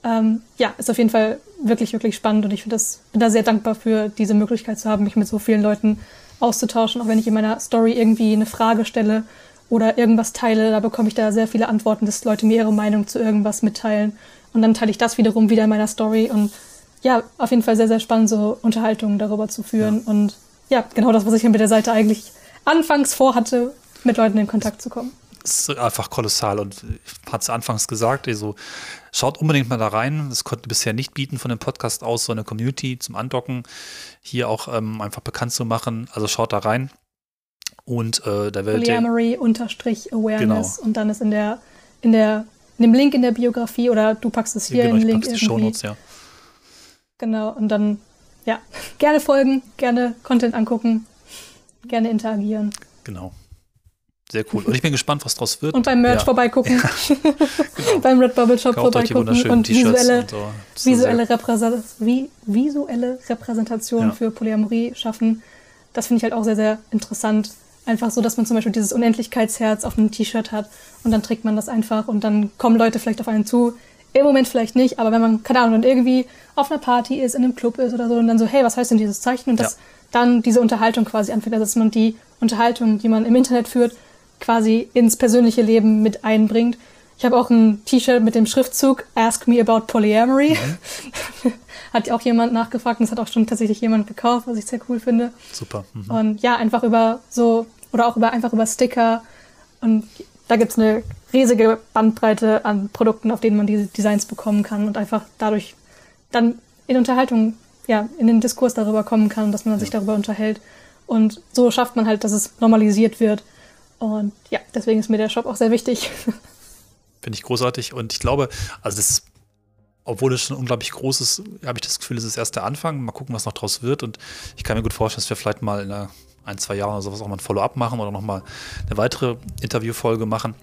Ähm, ja, ist auf jeden Fall wirklich, wirklich spannend und ich das, bin da sehr dankbar für diese Möglichkeit zu haben, mich mit so vielen Leuten auszutauschen. Auch wenn ich in meiner Story irgendwie eine Frage stelle oder irgendwas teile, da bekomme ich da sehr viele Antworten, dass Leute mir ihre Meinung zu irgendwas mitteilen. Und dann teile ich das wiederum wieder in meiner Story und ja, auf jeden Fall sehr, sehr spannend, so Unterhaltungen darüber zu führen. Ja. Und ja, genau das, was ich mit der Seite eigentlich anfangs vorhatte, mit Leuten in Kontakt zu kommen ist einfach kolossal. Und ich hatte es anfangs gesagt, also schaut unbedingt mal da rein. Das konnte bisher nicht bieten von dem Podcast aus, so eine Community zum Andocken hier auch ähm, einfach bekannt zu machen. Also schaut da rein. Und äh, da werdet Polyamory unterstrich Awareness genau. und dann ist in der, in der, in dem Link in der Biografie oder du packst es hier ja, genau, in den Link irgendwie. Shownotes, ja. Genau, und dann, ja, [LAUGHS] gerne folgen, gerne Content angucken, gerne interagieren. Genau. Sehr cool. Und ich bin gespannt, was draus wird. Und beim Merch ja. vorbeigucken. [LAUGHS] genau. beim Redbubble Shop Kauft vorbeigucken und visuelle, und so. visuelle, Repräsent wie, visuelle Repräsentation ja. für Polyamorie schaffen. Das finde ich halt auch sehr, sehr interessant. Einfach so, dass man zum Beispiel dieses Unendlichkeitsherz auf einem T-Shirt hat und dann trägt man das einfach und dann kommen Leute vielleicht auf einen zu. Im Moment vielleicht nicht, aber wenn man, keine Ahnung, dann irgendwie auf einer Party ist, in einem Club ist oder so und dann so, hey, was heißt denn dieses Zeichen? Und dass ja. dann diese Unterhaltung quasi anfängt, also dass man die Unterhaltung, die man im Internet führt, quasi ins persönliche Leben mit einbringt. Ich habe auch ein T-Shirt mit dem Schriftzug Ask me about polyamory. Mhm. [LAUGHS] hat auch jemand nachgefragt und es hat auch schon tatsächlich jemand gekauft, was ich sehr cool finde. Super. Mhm. Und ja, einfach über so, oder auch über einfach über Sticker. Und da gibt's eine riesige Bandbreite an Produkten, auf denen man diese Designs bekommen kann und einfach dadurch dann in Unterhaltung, ja, in den Diskurs darüber kommen kann, dass man sich darüber unterhält. Und so schafft man halt, dass es normalisiert wird. Und ja, deswegen ist mir der Shop auch sehr wichtig. Finde ich großartig. Und ich glaube, also das ist obwohl es schon unglaublich groß ist, habe ich das Gefühl, es ist erst der Anfang. Mal gucken, was noch draus wird. Und ich kann mir gut vorstellen, dass wir vielleicht mal in ein, zwei Jahren oder sowas auch mal ein Follow-up machen oder nochmal eine weitere Interviewfolge machen.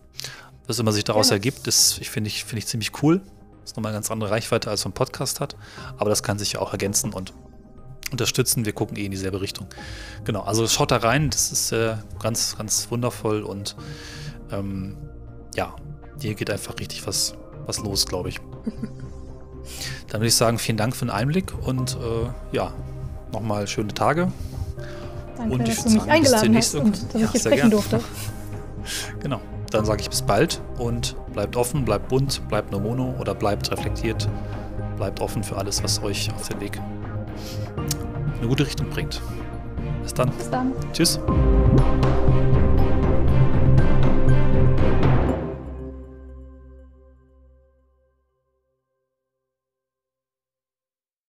Was immer sich daraus ja. ergibt, das finde ich, find ich ziemlich cool. Das ist nochmal eine ganz andere Reichweite, als so ein Podcast hat. Aber das kann sich ja auch ergänzen und unterstützen. Wir gucken eh in dieselbe Richtung. Genau, also schaut da rein. Das ist äh, ganz, ganz wundervoll und ähm, ja, hier geht einfach richtig was, was los, glaube ich. [LAUGHS] Dann würde ich sagen, vielen Dank für den Einblick und äh, ja, nochmal schöne Tage. Danke, und ich dass du mich sagen, eingeladen hast und dass ja, ich hier sprechen durfte. [LAUGHS] genau. Dann sage ich bis bald und bleibt offen, bleibt bunt, bleibt nur mono oder bleibt reflektiert. Bleibt offen für alles, was euch auf den Weg eine gute Richtung bringt. Bis dann. Bis dann. Tschüss.